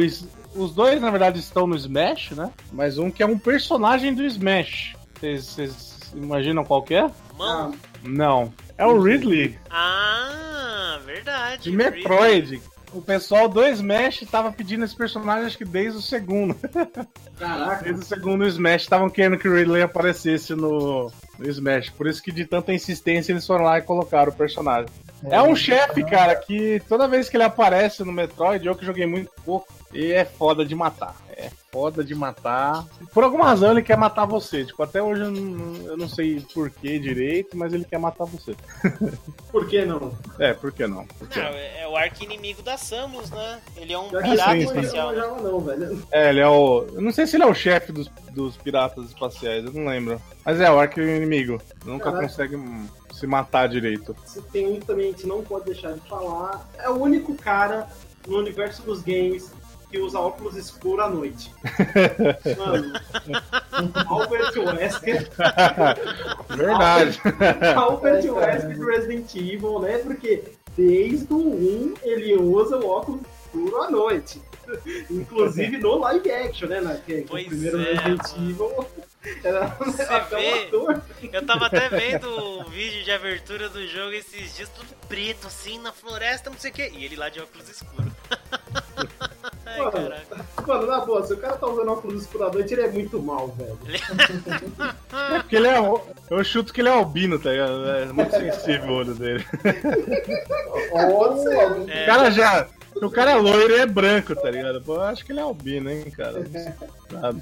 Os dois, na verdade, estão no Smash, né? Mas um que é um personagem do Smash. Vocês- imaginam qual que é? Mão. Não. É o Ridley, Ah, verdade. de Metroid. O pessoal do Smash tava pedindo esse personagem, acho que desde o segundo. Caraca. Desde o segundo Smash estavam querendo que o Ridley aparecesse no, no Smash. Por isso que de tanta insistência eles foram lá e colocaram o personagem. É um chefe, cara, que toda vez que ele aparece no Metroid, eu que joguei muito pouco, e é foda de matar. É foda de matar. Por alguma razão ele quer matar você. Tipo, até hoje eu não, eu não sei por que direito, mas ele quer matar você. Por que não? É, por que não? Por que Não, não? é é o arqui-inimigo da Samus, né? Ele é um Já que pirata sim, não espacial. manjava não, velho. É, ele é o. Eu não sei se ele é o chefe dos, dos piratas espaciais, eu não lembro. Mas é, o arco inimigo. Nunca Caraca. consegue se matar direito. Se tem um também que a gente não pode deixar de falar, é o único cara no universo dos games que usa óculos escuros à noite. Mano, Albert Wesker, Verdade. Albert Ai, Wesker do Resident Evil, né? Porque desde o 1 ele usa o óculos escuro à noite. Inclusive no live action, né? Na, que, Pois o primeiro é, Resident mano. Evil Você vê? Eu tava até vendo o vídeo de abertura do jogo esses dias, tudo preto, assim, na floresta, não sei o que. E ele lá de óculos escuros. Mano, caraca. Mano, na boa, se o cara tá usando óculos escuro à noite, ele é muito mal, velho. É porque ele é. Eu chuto que ele é albino, tá ligado? É muito sensível o olho dele. Algum- O cara já. O cara é loiro e é branco, tá ligado? Pô, eu acho que ele é albino, hein, cara. Sabe?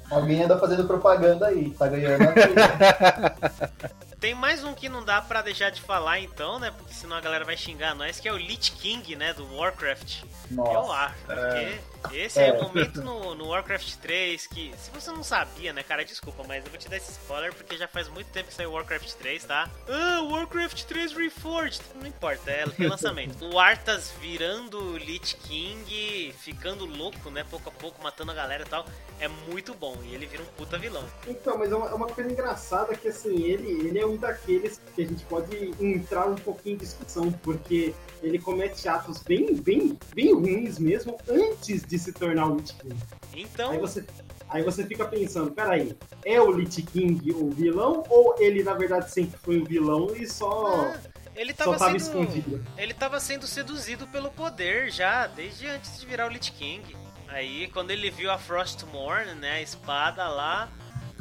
alguém anda fazendo propaganda aí, tá ganhando a vida. Tem mais um que não dá pra deixar de falar então, né? Porque senão a galera vai xingar nós, que é o Lich King, né? Do Warcraft. Eu Nossa. acho, porque esse É. é o momento no, no Warcraft 3 que, se você não sabia, né, cara, desculpa, mas eu vou te dar esse spoiler porque já faz muito tempo que saiu Warcraft 3, tá? Ah, Warcraft 3 Reforged. Não importa, é relançamento. o Arthas virando Lich King, ficando louco, né, pouco a pouco, matando a galera e tal, é muito bom. E ele vira um puta vilão. Então, mas é uma, é uma coisa engraçada que, assim, ele, ele é um daqueles que a gente pode entrar um pouquinho em discussão, porque ele comete atos bem, bem, bem ruins mesmo antes de se tornar o Lich King. Então, Aí você, aí você fica pensando, peraí, é o Lich King o vilão ou ele, na verdade, sempre foi um vilão e só, ah, ele só tava tava sendo... escondido? Ele tava sendo seduzido pelo poder já, desde antes de virar o Lich King. Aí, quando ele viu a Frostmourne, né, a espada lá,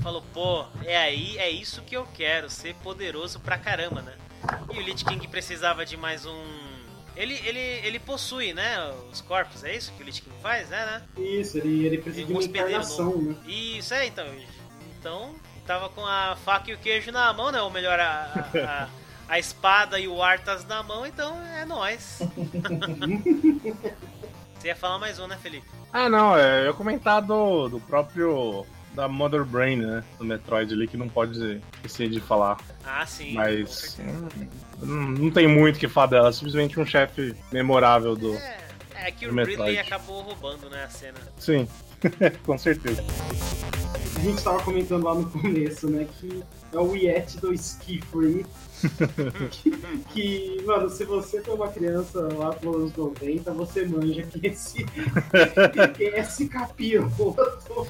falou, pô, é aí, é isso que eu quero, ser poderoso pra caramba, né? E o Lich King precisava de mais um... Ele, ele, ele possui, né, os corpos, é isso que o Lich King faz, né, né? Isso, ele, ele precisa de Um uma encarnação, né? Isso, é, então. Então, tava com a faca e o queijo na mão, né? Ou melhor, a, a, a espada e o Arthas na mão, então é nóis. Você ia falar mais um, né, Felipe? Ah, não, é, eu ia comentar do, do próprio. Da Mother Brain, né? Do Metroid ali, que não pode esquecer de falar. Ah, sim. Mas. hum, não, não tem muito o que falar dela, é simplesmente um chefe memorável do. É, é que o do Metroid. Ridley acabou roubando, né, a cena. Sim, com certeza. A gente tava comentando lá no começo, né, que é o Yeti do Ski Free. que, que, mano, se você foi uma criança lá pelos anos 90, você manja que esse, que esse capiroto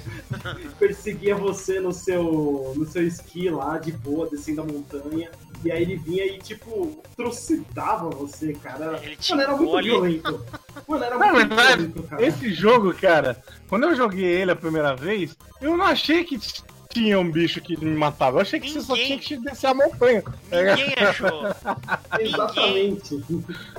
perseguia você no seu, no seu esqui lá, de boa, descendo a montanha. E aí ele vinha e, tipo, trucidava você, cara. Ele Mano, era muito violento. Mano, era muito violento, cara. Esse jogo, cara, quando eu joguei ele a primeira vez, eu não achei que tinha um bicho que me matava. Eu achei que você só Ninguém. tinha que descer a montanha. Ninguém achou. Exatamente.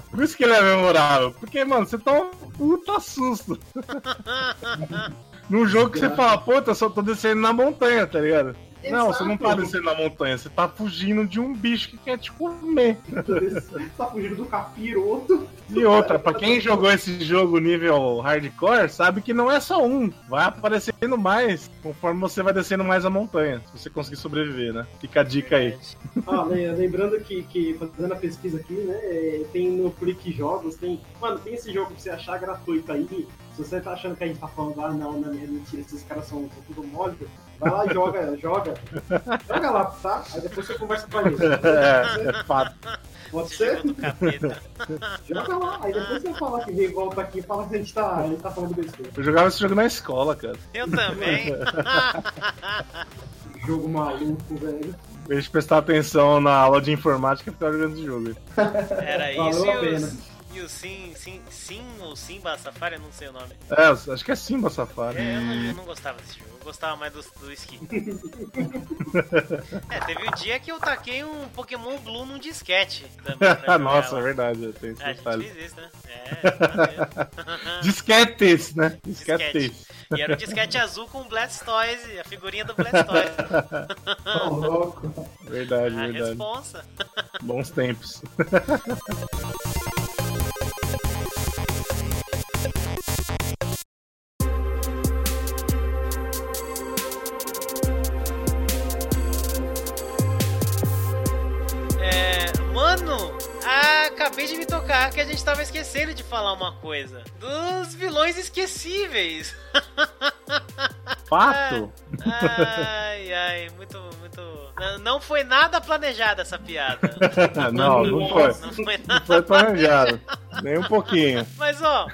Por isso que ele é memorável. Porque, mano, você tá um puta susto. Num jogo que você fala, puta, eu só tô descendo na montanha, tá ligado? Não, você não tá descendo na montanha, você tá fugindo de um bicho que quer te comer. tá fugindo do capiroto. E outra, pra quem jogou esse jogo nível hardcore, sabe que não é só um. Vai aparecendo mais conforme você vai descendo mais a montanha. Se você conseguir sobreviver, né? Fica a dica aí. Ah, le- lembrando que, que fazendo a pesquisa aqui, né, é, tem no Freak Jogos, tem. Mano, tem esse jogo pra você achar gratuito aí. Se você tá achando que a gente tá falando, ah, não, não é mentira, esses caras são, são tudo mole, vai lá e joga, joga. Joga lá, tá? Aí depois você conversa com a gente. É, é fato. Pode ser? Joga lá. Aí depois você fala que vem volta aqui e fala que a gente tá, a gente tá falando besteira. Eu jogava esse jogo na escola, cara. Eu também. Jogo maluco, velho. Em vez de prestar atenção na aula de informática, eu ficava jogando esse jogo. Era Valeu isso a e pena. E o Sim, Sim, Sim ou Simba Safari, eu não sei o nome. É, acho que é Simba Safari. É, eu, não, eu não gostava desse jogo, eu gostava mais do, do Ski. é, teve um dia que eu taquei um Pokémon Blue num disquete também. Nossa, é verdade, tem esse gente detalhe. isso, né? É. Disquetes, né? Disquete. Disquetes. E era um disquete azul com o Blastoise, a figurinha do Blastoise. Tô louco. Verdade, A verdade. responsa. Bons tempos. Acabei de me tocar que a gente tava esquecendo de falar uma coisa. Dos vilões esquecíveis. fato. Ai, ai, muito, muito. Não, não foi nada planejada essa piada. não, não foi. Não foi Não nada. foi planejado. Nem um pouquinho. Mas ó,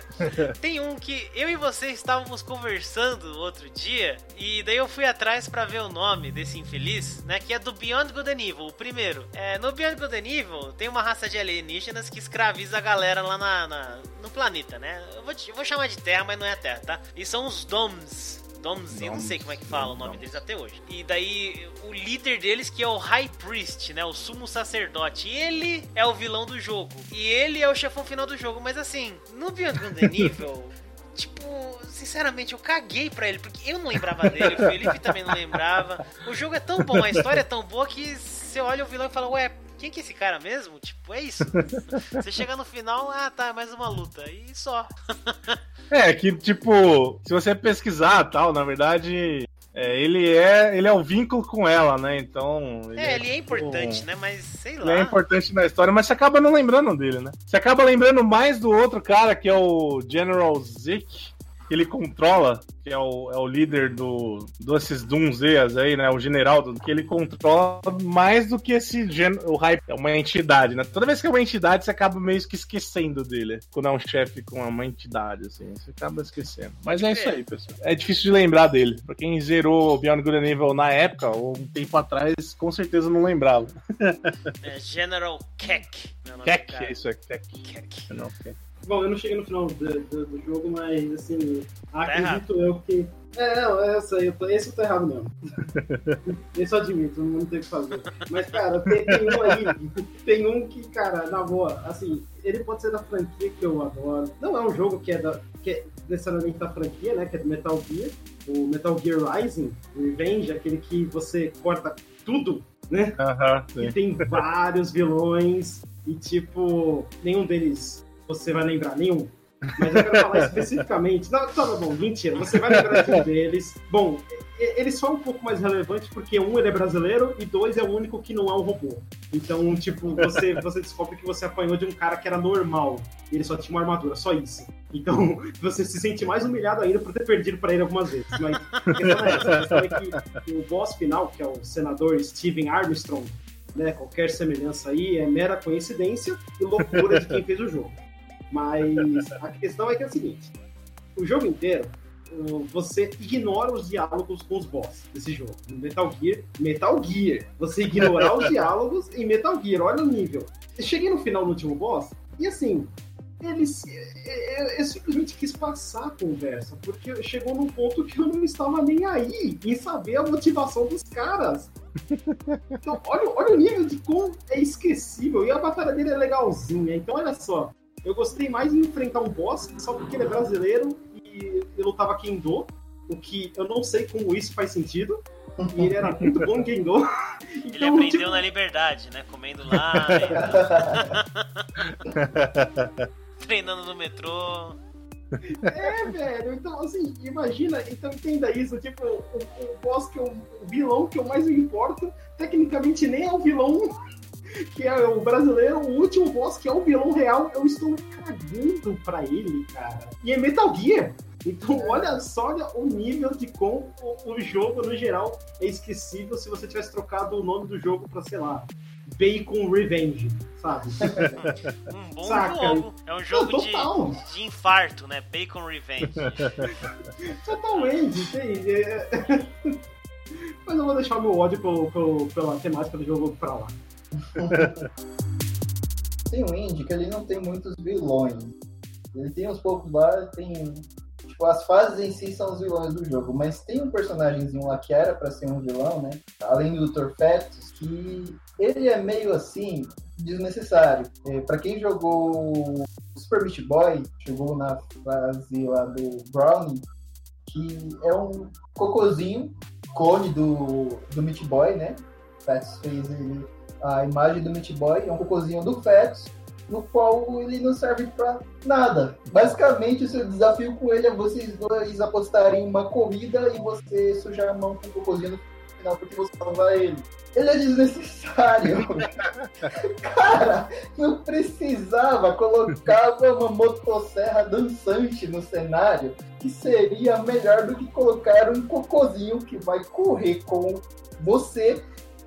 tem um que eu e você estávamos conversando outro dia e daí eu fui atrás pra ver o nome desse infeliz, né? Que é do Beyond Good and Evil, o primeiro. É, no Beyond Good and Evil tem uma raça de alienígenas que escraviza a galera lá na, na- no planeta, né? Eu vou, eu vou chamar de Terra, mas não é a Terra, tá? E são os Doms. Doms, eu não sei como é que fala o nome deles até hoje. E daí o líder deles que é o High Priest, né? O sumo sacerdote. Ele é o vilão do jogo. E ele é o chefão final do jogo. Mas assim, no Beyond Good Evil, tipo, sinceramente, eu caguei pra ele, porque eu não lembrava dele, o Felipe também não lembrava. O jogo é tão bom, a história é tão boa que você olha o vilão e fala, ué, quem que é esse cara mesmo? Tipo, é isso. Você chega no final, ah tá, mais uma luta. E só. É, que tipo, se você pesquisar tal, na verdade, é, ele é ele é o vínculo com ela, né? Então. É, ele é tipo, importante, né? Mas sei Ele é lá. importante na história, mas você acaba não lembrando dele, né? Você acaba lembrando mais do outro cara, que é o General Zeke, ele controla, que é o, é o líder do, desses Dunzeas aí, né? O general, do, que ele controla mais do que esse gen, o hype. É uma entidade, né? Toda vez que é uma entidade, você acaba meio que esquecendo dele. Quando é um chefe com uma entidade, assim, você acaba esquecendo. Mas é isso aí, pessoal. É difícil de lembrar dele. Pra quem zerou Beyond Good Evil na época, ou um tempo atrás, com certeza não lembrava. É General Keck. do Keck, cara. isso é Keck. Keck. Não, Keck. Bom, eu não cheguei no final do, do- do jogo, mas assim, Tá acredito eu que. É, não, é essa aí, eu tô, esse eu tô errado mesmo. Esse eu admito, não tem o que fazer. Mas, cara, tem, tem um aí, tem um que, cara, na boa, assim, ele pode ser da franquia que eu adoro. Não é um jogo que é, da, que é necessariamente da franquia, né? Que é do Metal Gear. O Metal Gear Rising, Revenge, aquele que você corta tudo, né? Aham, que sim. tem vários vilões e tipo, nenhum deles você vai lembrar, nenhum. Mas eu quero falar especificamente. Não, tá bom, mentira, você vai lembrar de um deles. Bom, ele só é um pouco mais relevante porque um ele é brasileiro e dois é o único que não é um robô. Então, tipo, você, você descobre que você apanhou de um cara que era normal. E ele só tinha uma armadura, só isso. Então, você se sente mais humilhado ainda por ter perdido pra ele algumas vezes. Mas a questão é essa. A questão é que o boss final, que é o senador Steven Armstrong, né, qualquer semelhança aí é mera coincidência e loucura de quem fez o jogo. Mas a questão é que é o seguinte: o jogo inteiro você ignora os diálogos com os boss desse jogo. No Metal Gear, Metal Gear. Você ignorar os diálogos em Metal Gear, olha o nível. Eu cheguei no final do último boss e assim, eles. Eu, eu simplesmente quis passar a conversa, porque chegou num ponto que eu não estava nem aí em saber a motivação dos caras. Então, olha, olha o nível de como é esquecível. E a batalha dele é legalzinha. Então, olha só. Eu gostei mais de enfrentar um boss só porque ele é brasileiro e eu lutava Kendo. O que eu não sei como isso faz sentido. E ele era muito bom em Kendo. Ele Então, aprendeu tipo, na liberdade, né? Comendo lá, e- treinando no metrô. É, velho. Então, assim, imagina. Então, entenda isso. Tipo, o, o boss que eu. O vilão que eu mais me importo, tecnicamente nem é o vilão que é o brasileiro. O último boss que é o vilão real, eu estou cagando pra ele, cara. E é Metal Gear. Então, olha só olha o nível de como o, o jogo, no geral, é esquecível se você tivesse trocado o nome do jogo pra, sei lá, Bacon Revenge, sabe? Um bom Saca? jogo. É um jogo Não, de, total. de infarto, né? Bacon Revenge. Totalmente, entende? É- Mas eu vou deixar o meu ódio pelo, pelo- pela temática do jogo pra lá. Tem um indie que ele não tem muitos vilões. Ele tem uns poucos lá, tem. Tipo, as fases em si são os vilões do jogo, mas tem um personagemzinho lá que era pra ser um vilão, né? Além do Dr. Fetus, que ele é meio assim, desnecessário. É, pra quem jogou Super Meat Boy, chegou na fase lá do Brownie, que é um cocôzinho, clone do, do Meat Boy, né? Fetus fez ele a imagem do Meat Boy, é um cocôzinho do Fetus, no qual ele não serve pra nada. Basicamente, o seu desafio com ele é vocês dois apostarem em uma corrida e você sujar a mão com o cocôzinho no final porque você salva ele. Ele é desnecessário. Cara, não precisava. Colocava uma motosserra dançante no cenário que seria melhor do que colocar um cocôzinho que vai correr com você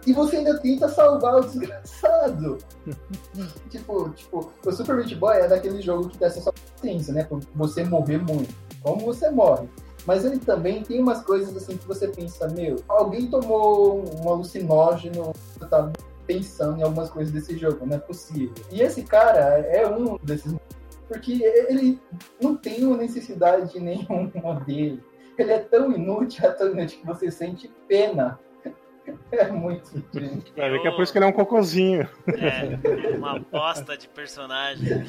e você ainda tenta salvar o desgraçado. tipo, tipo, o Super Meat Boy é daquele jogo que testa sua paciência, né? Por você morrer muito. Como você morre. Mas ele também tem umas coisas assim que você pensa, meu, alguém tomou um alucinógeno, tá pensando em algumas coisas desse jogo, não é possível. E esse cara é um desses porque ele não tem uma necessidade nenhuma dele. Ele é tão inútil, é tão inútil que você sente pena. É muito. Vai ver que é por isso que ele é um cocôzinho. É, uma bosta de personagem.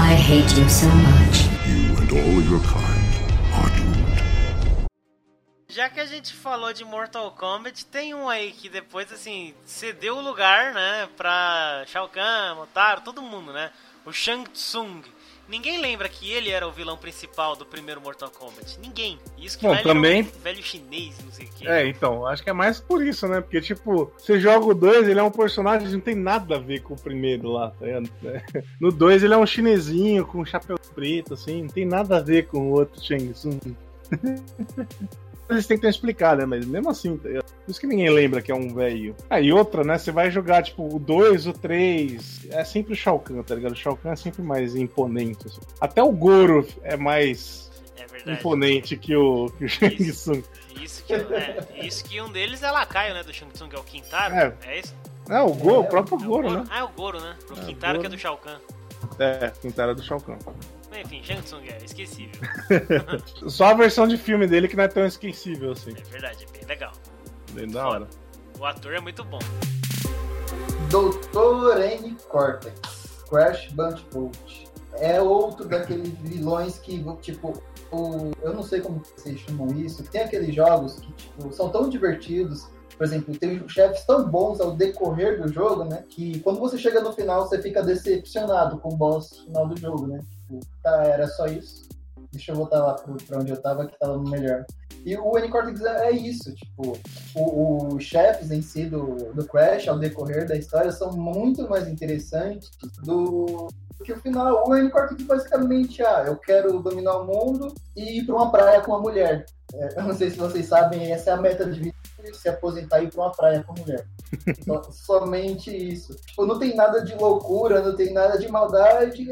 I hate you so much. You and all your kind are doomed. Já que a gente falou de Mortal Kombat, tem um aí que depois, assim, cedeu o lugar, né, pra Shao Kahn, Motaro, todo mundo, né? O Shang Tsung. Ninguém lembra que ele era o vilão principal do primeiro Mortal Kombat. Ninguém. Isso que Bom, velho também- um velho chinês, não sei o que. É, então, acho que é mais por isso, né? Porque, tipo, você joga o 2, ele é um personagem que não tem nada a ver com o primeiro lá, tá ligado? É. No 2 ele é um chinesinho com um chapéu preto, assim, não tem nada a ver com o outro Shang Tsung. Eles tentam explicar, né? Mas mesmo assim, tá? Por isso que ninguém lembra que é um velho. Ah, e outra, né? Você vai jogar, tipo, o 2, o 3. É sempre o Shao Kahn, tá ligado? O Shao Kahn é sempre mais imponente. assim. Até o Goro é mais É imponente que o, que o Shang Isso. Tsung. Isso que, é, isso que um deles é lacaio, né, do Shang Tsung, é o Quintaro. É. É, isso? É, o Goro, o próprio É o Goro, né? Ah, é o Goro, né? O É, Quintaro Goro. que é do Shao Kahn. É, Quintara do Shao Kahn. Enfim, Shang Tsung é esquecível. Só a versão de filme dele que não é tão esquecível assim. É verdade, é bem legal. Bem da hora. O ator é muito bom. Doutor N. Cortex, Crash Bandicoot. É outro daqueles vilões que, tipo, o, eu não sei como vocês chamam isso, tem aqueles jogos que tipo, são tão divertidos. Por exemplo, tem chefes tão bons ao decorrer do jogo, né? Que quando você chega no final, você fica decepcionado com o boss final do jogo, né? Tipo, tá, era só isso. Deixa eu voltar lá pro, pra onde eu tava, que tava melhor. E o N-Cortex é é isso, tipo, os chefes em si do, do Crash, ao decorrer da história, são muito mais interessantes do que o final. O N-Cortex basicamente, ah, eu quero dominar o mundo e ir pra uma praia com uma mulher. É, eu não sei se vocês sabem, essa é a meta de vida, se aposentar e ir pra uma praia com mulher. Somente isso. Tipo, não tem nada de loucura, não tem nada de maldade,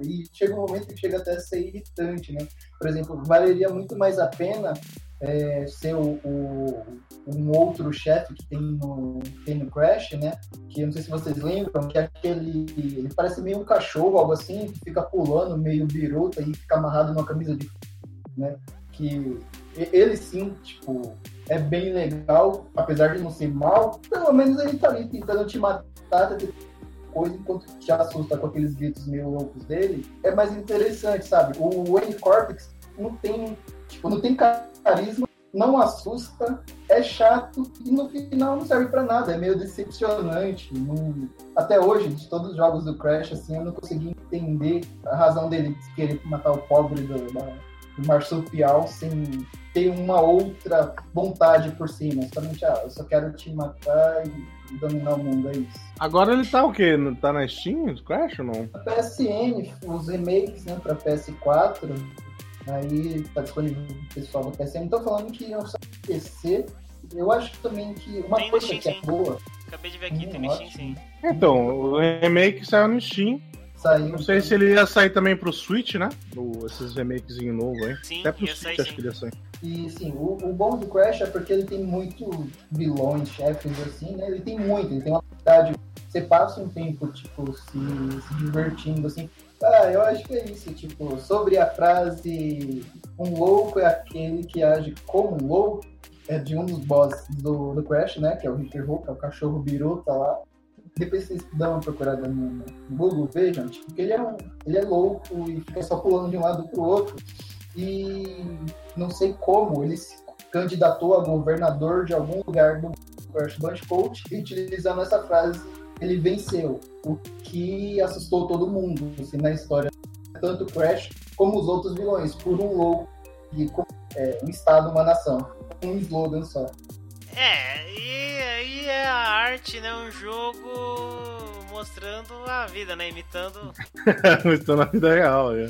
e chega um momento que chega até a ser irritante, né? Por exemplo, valeria muito mais a pena é, ser o, o- um outro chefe que tem no, tem no Crash, né? Que eu não sei se vocês lembram, que é aquele. Ele parece meio um cachorro, algo assim, que fica pulando, meio biruta e fica amarrado numa camisa de. né? Que ele sim, tipo, é bem legal, apesar de não ser mal, pelo menos ele tá ali tentando te matar, tentando coisa enquanto te assusta com aqueles gritos meio loucos dele, é mais interessante, sabe? O Wayne Cortex não tem, tipo, não tem carisma, não assusta, é chato e no final não serve pra nada, é meio decepcionante. não- Até hoje, de todos os jogos do Crash, assim, eu não consegui entender a razão dele querer matar o pobre do, da- do marsupial sem ter uma outra vontade por cima. Somente, ah, eu só quero te matar e dominar o mundo, é isso. Agora ele tá o quê? Não Tá na Steam, Crash ou não? A PSN, os remakes né, para PS4, aí tá disponível pro pessoal da PSN. Então falando que eu só PC, eu acho também que uma Tem coisa Steam, que é sim. boa, Acabei de ver aqui, Hum, tem no Steam, sim. Então, o remake saiu no Steam. Saiu. Não sei se ele ia sair também pro Switch, né? O, esses remakezinhos novos, hein? Sim, Até pro ia sair Switch acho que ele ia sair. E sim, o, o bom do Crash é porque ele tem muito vilões, chefes assim, né? Ele tem muito, ele tem uma habilidade. Você passa um tempo, tipo, se, se divertindo, assim. Ah, eu acho que é isso, tipo, sobre a frase um louco é aquele que age como um louco, é de um dos bosses do, do Crash, né? Que é o Ricker Hook, é o cachorro biruta lá. Depois vocês dão uma procurada no, Google, vejam, tipo, que ele é, um, ele é louco e fica só pulando de um lado pro outro. E não sei como ele se candidatou a governador de algum lugar do Crash Bandicoot e utilizando essa frase ele venceu, o que assustou todo mundo assim, na história, tanto o Crash como os outros vilões, por um louco e com é, um estado, uma nação, um slogan só. É, e aí é a arte, né? Um jogo mostrando a vida, né? Imitando. Estou na vida real. É,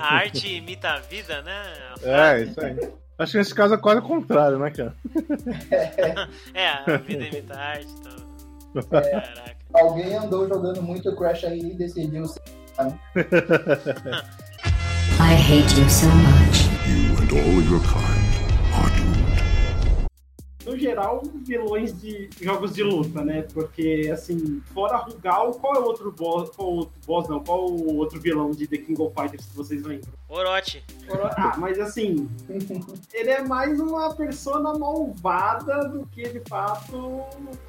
A arte imita a vida, né? A é isso aí. Acho que nesse caso é quase o contrário, né, cara? É, a vida imita a arte. Então... Caraca. Alguém andou jogando muito Crash aí e decidiu ser. I hate you so much. You and all your kind. No geral, vilões de jogos de luta, né? Porque, assim, fora Rugal, qual é o outro boss? Qual o outro boss, não? Qual o outro vilão de The King of Fighters que vocês lembram? Orochi. Oro- Ah, mas assim, ele é mais uma persona malvada do que de fato,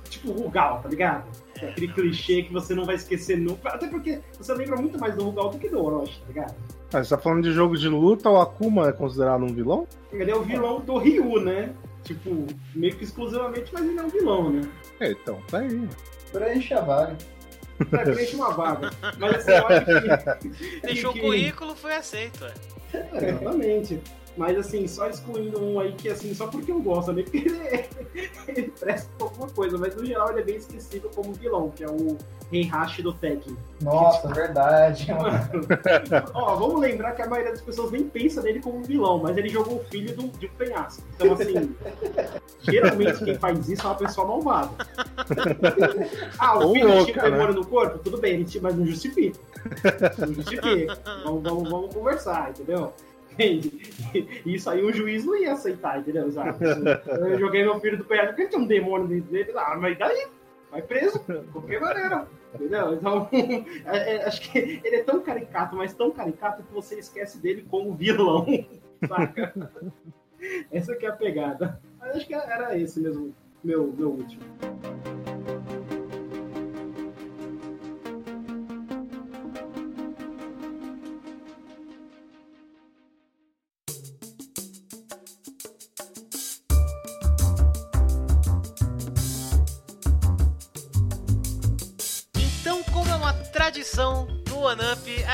tipo, Rugal, tá ligado? É Aquele clichê que você não vai esquecer nunca. Até porque você lembra muito mais do Rugal do que do Orochi, tá ligado? Ah, você tá falando de jogo de luta, o Akuma é considerado um vilão? Ele é o vilão do Ryu, né? Tipo, meio que exclusivamente, mas ele é um vilão, né? É, então, tá aí. Preenche a vaga. Pra preencher uma vaga. Mas assim, eu acho que. Deixou o que- currículo, foi aceito. ué. É, exatamente. Mas assim, só excluindo um aí que assim, só porque eu gosto, né? Porque ele, ele presta pra alguma coisa, mas no geral ele é bem esquecível como vilão, que é o Heihachi do Tekken. Nossa, verdade. Mano, ó, vamos lembrar que a maioria das pessoas nem pensa nele como um vilão, mas ele jogou o filho do, de um penhasco. Então, assim, geralmente quem faz isso é uma pessoa malvada. Ah, o Ou filho louca, tinha né? demônio no corpo? Tudo bem, mas não justifica. Não justifica. Vamos, vamos, vamos conversar, entendeu? Entende? E Isso aí o juiz não ia aceitar, entendeu? Eu joguei meu filho do penhasco porque ele tinha um demônio dentro dele. Ah, mas daí? Vai preso, de qualquer maneira. Entendeu? Então, é- é- acho que ele é tão caricato, mas tão caricato que você esquece dele como vilão. Saca? Essa que é a pegada. Mas acho que era esse mesmo, meu, meu último.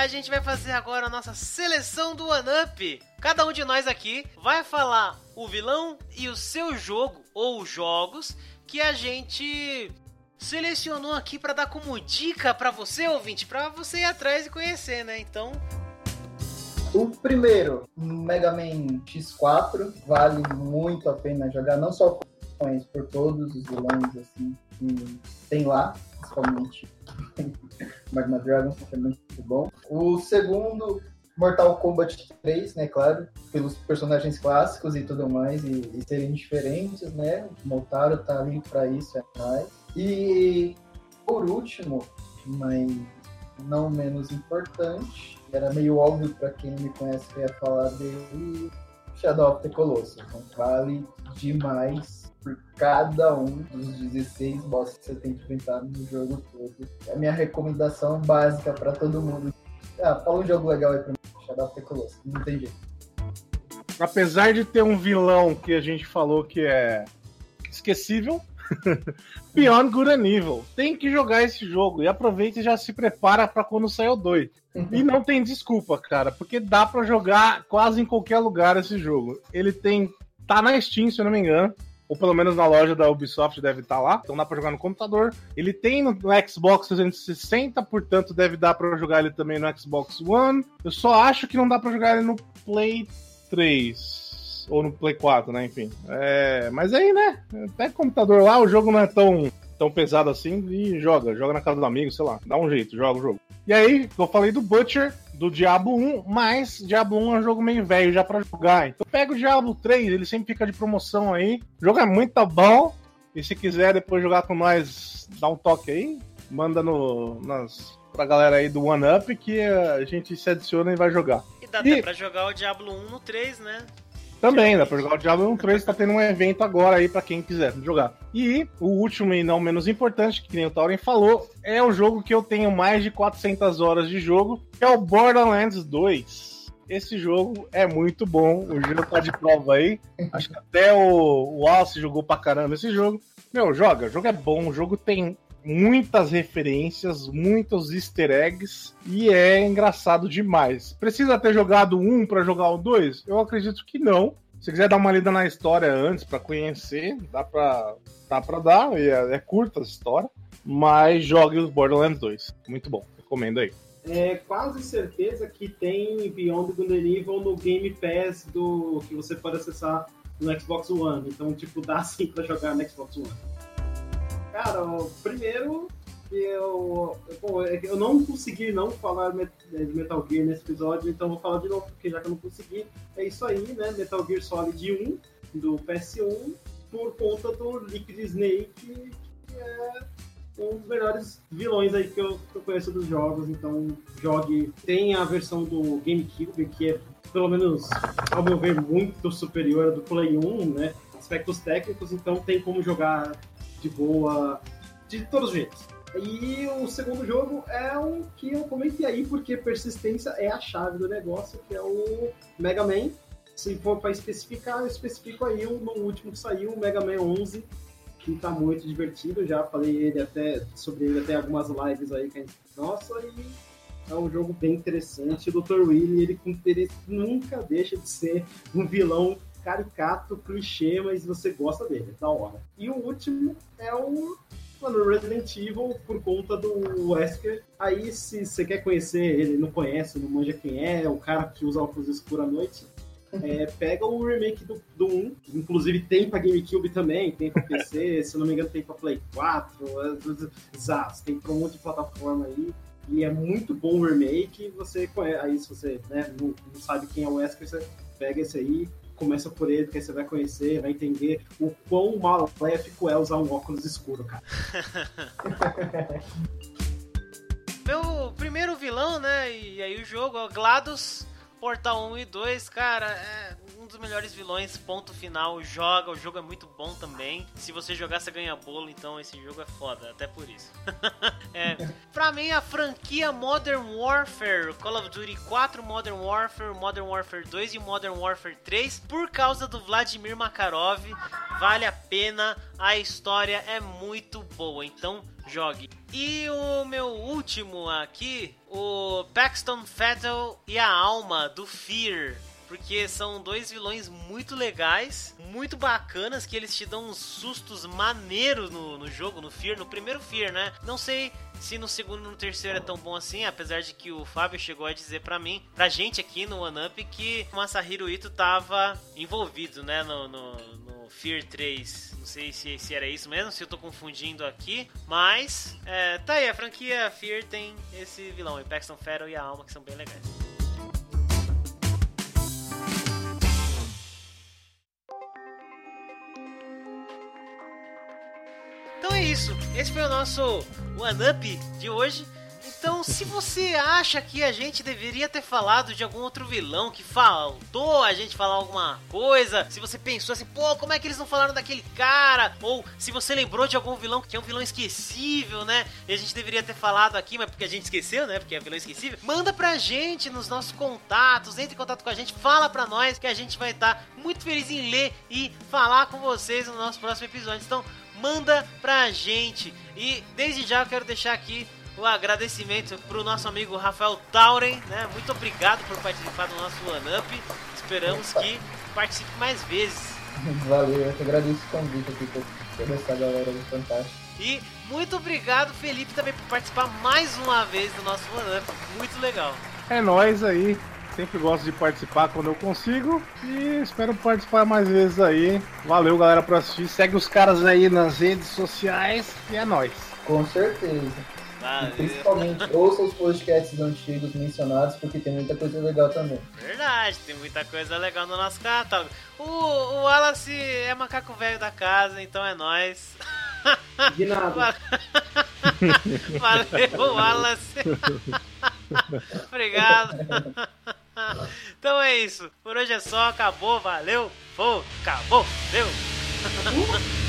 A gente vai fazer agora a nossa seleção do One Up. Cada um de nós aqui vai falar o vilão e o seu jogo ou jogos que a gente selecionou aqui pra dar como dica pra você, ouvinte, pra você ir atrás e conhecer, né? Então, O primeiro, Mega Man X4, vale muito a pena jogar, não só por todos os vilões assim, que tem lá, principalmente Magma Dragon, é muito bom. O segundo, Mortal Kombat 3, né, claro, pelos personagens clássicos e tudo mais, e, e serem diferentes, né? O Motaro tá ali pra isso, é mais. E por último, mas não menos importante, era meio óbvio para quem me conhece que ia falar dele, Shadow of the Colossus. Então vale demais por cada um dos 16 bosses que você tem que enfrentar no jogo todo. A minha recomendação básica para todo mundo. Ah, fala um jogo legal aí pra mim, Shadow of the Colossus. Não tem jeito. Apesar de ter um vilão que a gente falou que é esquecível, Beyond Good and Evil. Tem que jogar esse jogo e aproveita e já se prepara para quando sair o 2. E não tem desculpa, cara, porque dá pra jogar quase em qualquer lugar esse jogo. Ele tem. tá na Steam, se eu não me engano. Ou pelo menos na loja da Ubisoft deve estar lá. Então dá pra jogar no computador. Ele tem no no Xbox 360, portanto deve dar pra jogar ele também no Xbox One. Eu só acho que não dá pra jogar ele no Play 3. Ou no Play 4, né? Enfim. É, mas aí, né? O computador lá, o jogo não é tão, tão pesado assim e joga. Joga na casa do amigo, sei lá. Dá um jeito, joga o jogo. E aí, eu falei do Butcher, do Diablo 1, mas Diablo 1 é um jogo meio velho já pra jogar. Então pega o Diablo 3, ele sempre fica de promoção aí. O jogo é muito bom. E se quiser depois jogar com nós, dá um toque aí. Manda no, nas, pra galera aí do One Up que a gente se adiciona e vai jogar. e dá E- até pra jogar o Diablo 1 no 3, né? Também, dá pra jogar o Diablo 1 3, tá tendo um evento agora aí pra quem quiser jogar. E o último e não menos importante, que nem o Tauren falou, é o jogo que eu tenho mais de 400 horas de jogo, que é o Borderlands 2. Esse jogo é muito bom, o Gil tá de prova aí. Acho que até o, o Wallace jogou pra caramba esse jogo. Meu, joga, o jogo é bom, o jogo tem muitas referências, muitos easter eggs e é engraçado demais. Precisa ter jogado um pra jogar o dois? Eu acredito que não. Se quiser dar uma lida na história antes pra conhecer, dá pra, dá pra dar, é, é curta a história. Mas jogue o Borderlands 2. Muito bom. Recomendo aí. É quase certeza que tem Beyond Good Evil no Game Pass do que você pode acessar no Xbox One. Então, tipo, dá sim pra jogar no Xbox One. Cara, primeiro eu, é eu não consegui não falar met- de Metal Gear nesse episódio, então vou falar de novo, porque já que eu não consegui, é isso aí, né? Metal Gear Solid 1 do PS1 por conta do Liquid Snake, que é um dos melhores vilões aí que eu, que eu conheço dos jogos, então jogue. Tem a versão do GameCube, que é, pelo menos, ao meu ver, muito superior à do Play 1, né? Aspectos técnicos, então tem como jogar de boa, de todos os jeitos. E o segundo jogo é um que eu comentei aí, porque persistência é a chave do negócio, que é o Mega Man. Se for para especificar, eu especifico aí no último que saiu, o Mega Man 11, que tá muito divertido. Já falei ele até sobre ele até algumas lives aí que a gente. Nossa, e é um jogo bem interessante. O Dr. Willy, ele, ele nunca deixa de ser um vilão caricato, clichê, mas você gosta dele, é da hora. E o último é o mano, Resident Evil por conta do Wesker. Aí, se você quer conhecer ele, não conhece, não manja quem é, é o cara que usa óculos escuros à noite, é, pega o remake do, do 1, inclusive tem pra GameCube também, tem pra PC, se eu não me engano tem pra Play 4, é, Zaz, tem pra um monte de plataforma aí. E é muito bom o remake, você conhece, aí se você né, não, não sabe quem é o Wesker, você pega esse aí, começa por ele, porque você vai conhecer, vai entender o quão maléfico é usar um óculos escuro, cara. Meu primeiro vilão, né? E aí o jogo, ó, GLaDOS, Portal 1 e 2, cara, é um dos melhores vilões, ponto final. Joga, o jogo é muito bom também. Se você jogar, você ganha bolo, então esse jogo é foda, até por isso. é, pra mim, a franquia Modern Warfare, Call of Duty 4, Modern Warfare, Modern Warfare 2 e Modern Warfare 3, por causa do Vladimir Makarov, vale a pena. A história é muito boa, então jogue. E o meu último aqui, o Paxton Fatal e a Alma do Fear. Porque são dois vilões muito legais, muito bacanas, que eles te dão uns sustos maneiros no, no jogo, no Fear, no primeiro Fear, né? Não sei se no segundo e no terceiro é tão bom assim, apesar de que o Fábio chegou a dizer pra mim, pra gente aqui no One Up, que o Masahiro Ito tava envolvido, né, no, no, no Fear 3. Não sei se, se era isso mesmo, se eu tô confundindo aqui, mas é, tá aí, a franquia Fear tem esse vilão, o Paxton Farrell e a Alma, que são bem legais. É isso. Esse foi o nosso One Up de hoje. Então, se você acha que a gente deveria ter falado de algum outro vilão que faltou a gente falar alguma coisa, se você pensou assim, pô, como é que eles não falaram daquele cara? Ou se você lembrou de algum vilão que é um vilão esquecível, né? E a gente deveria ter falado aqui, mas porque a gente esqueceu, né? Porque é vilão esquecível. Manda pra gente nos nossos contatos, entre em contato com a gente, fala pra nós que a gente vai estar muito feliz em ler e falar com vocês no nosso próximo episódio. Então, manda pra gente. E desde já eu quero deixar aqui o agradecimento pro nosso amigo Rafael Tauren, né? Muito obrigado por participar do nosso One Up. Esperamos que participe mais vezes. Valeu, eu que agradeço o convite aqui por toda essa galera do Fantástico. E muito obrigado, Felipe, também por participar mais uma vez do nosso One Up. Muito legal. É nóis aí. Sempre gosto de participar quando eu consigo. E espero participar mais vezes aí. Valeu, galera, por assistir. Segue os caras aí nas redes sociais. E é nóis. Com certeza. E Valeu. principalmente ouça os podcasts antigos mencionados, porque tem muita coisa legal também. Verdade, tem muita coisa legal no nosso catálogo. O, o Wallace é macaco velho da casa, então é nóis. De nada. Valeu, Wallace. Obrigado. Então é isso. Por hoje é só. Acabou. Valeu. Pô, acabou. Deu.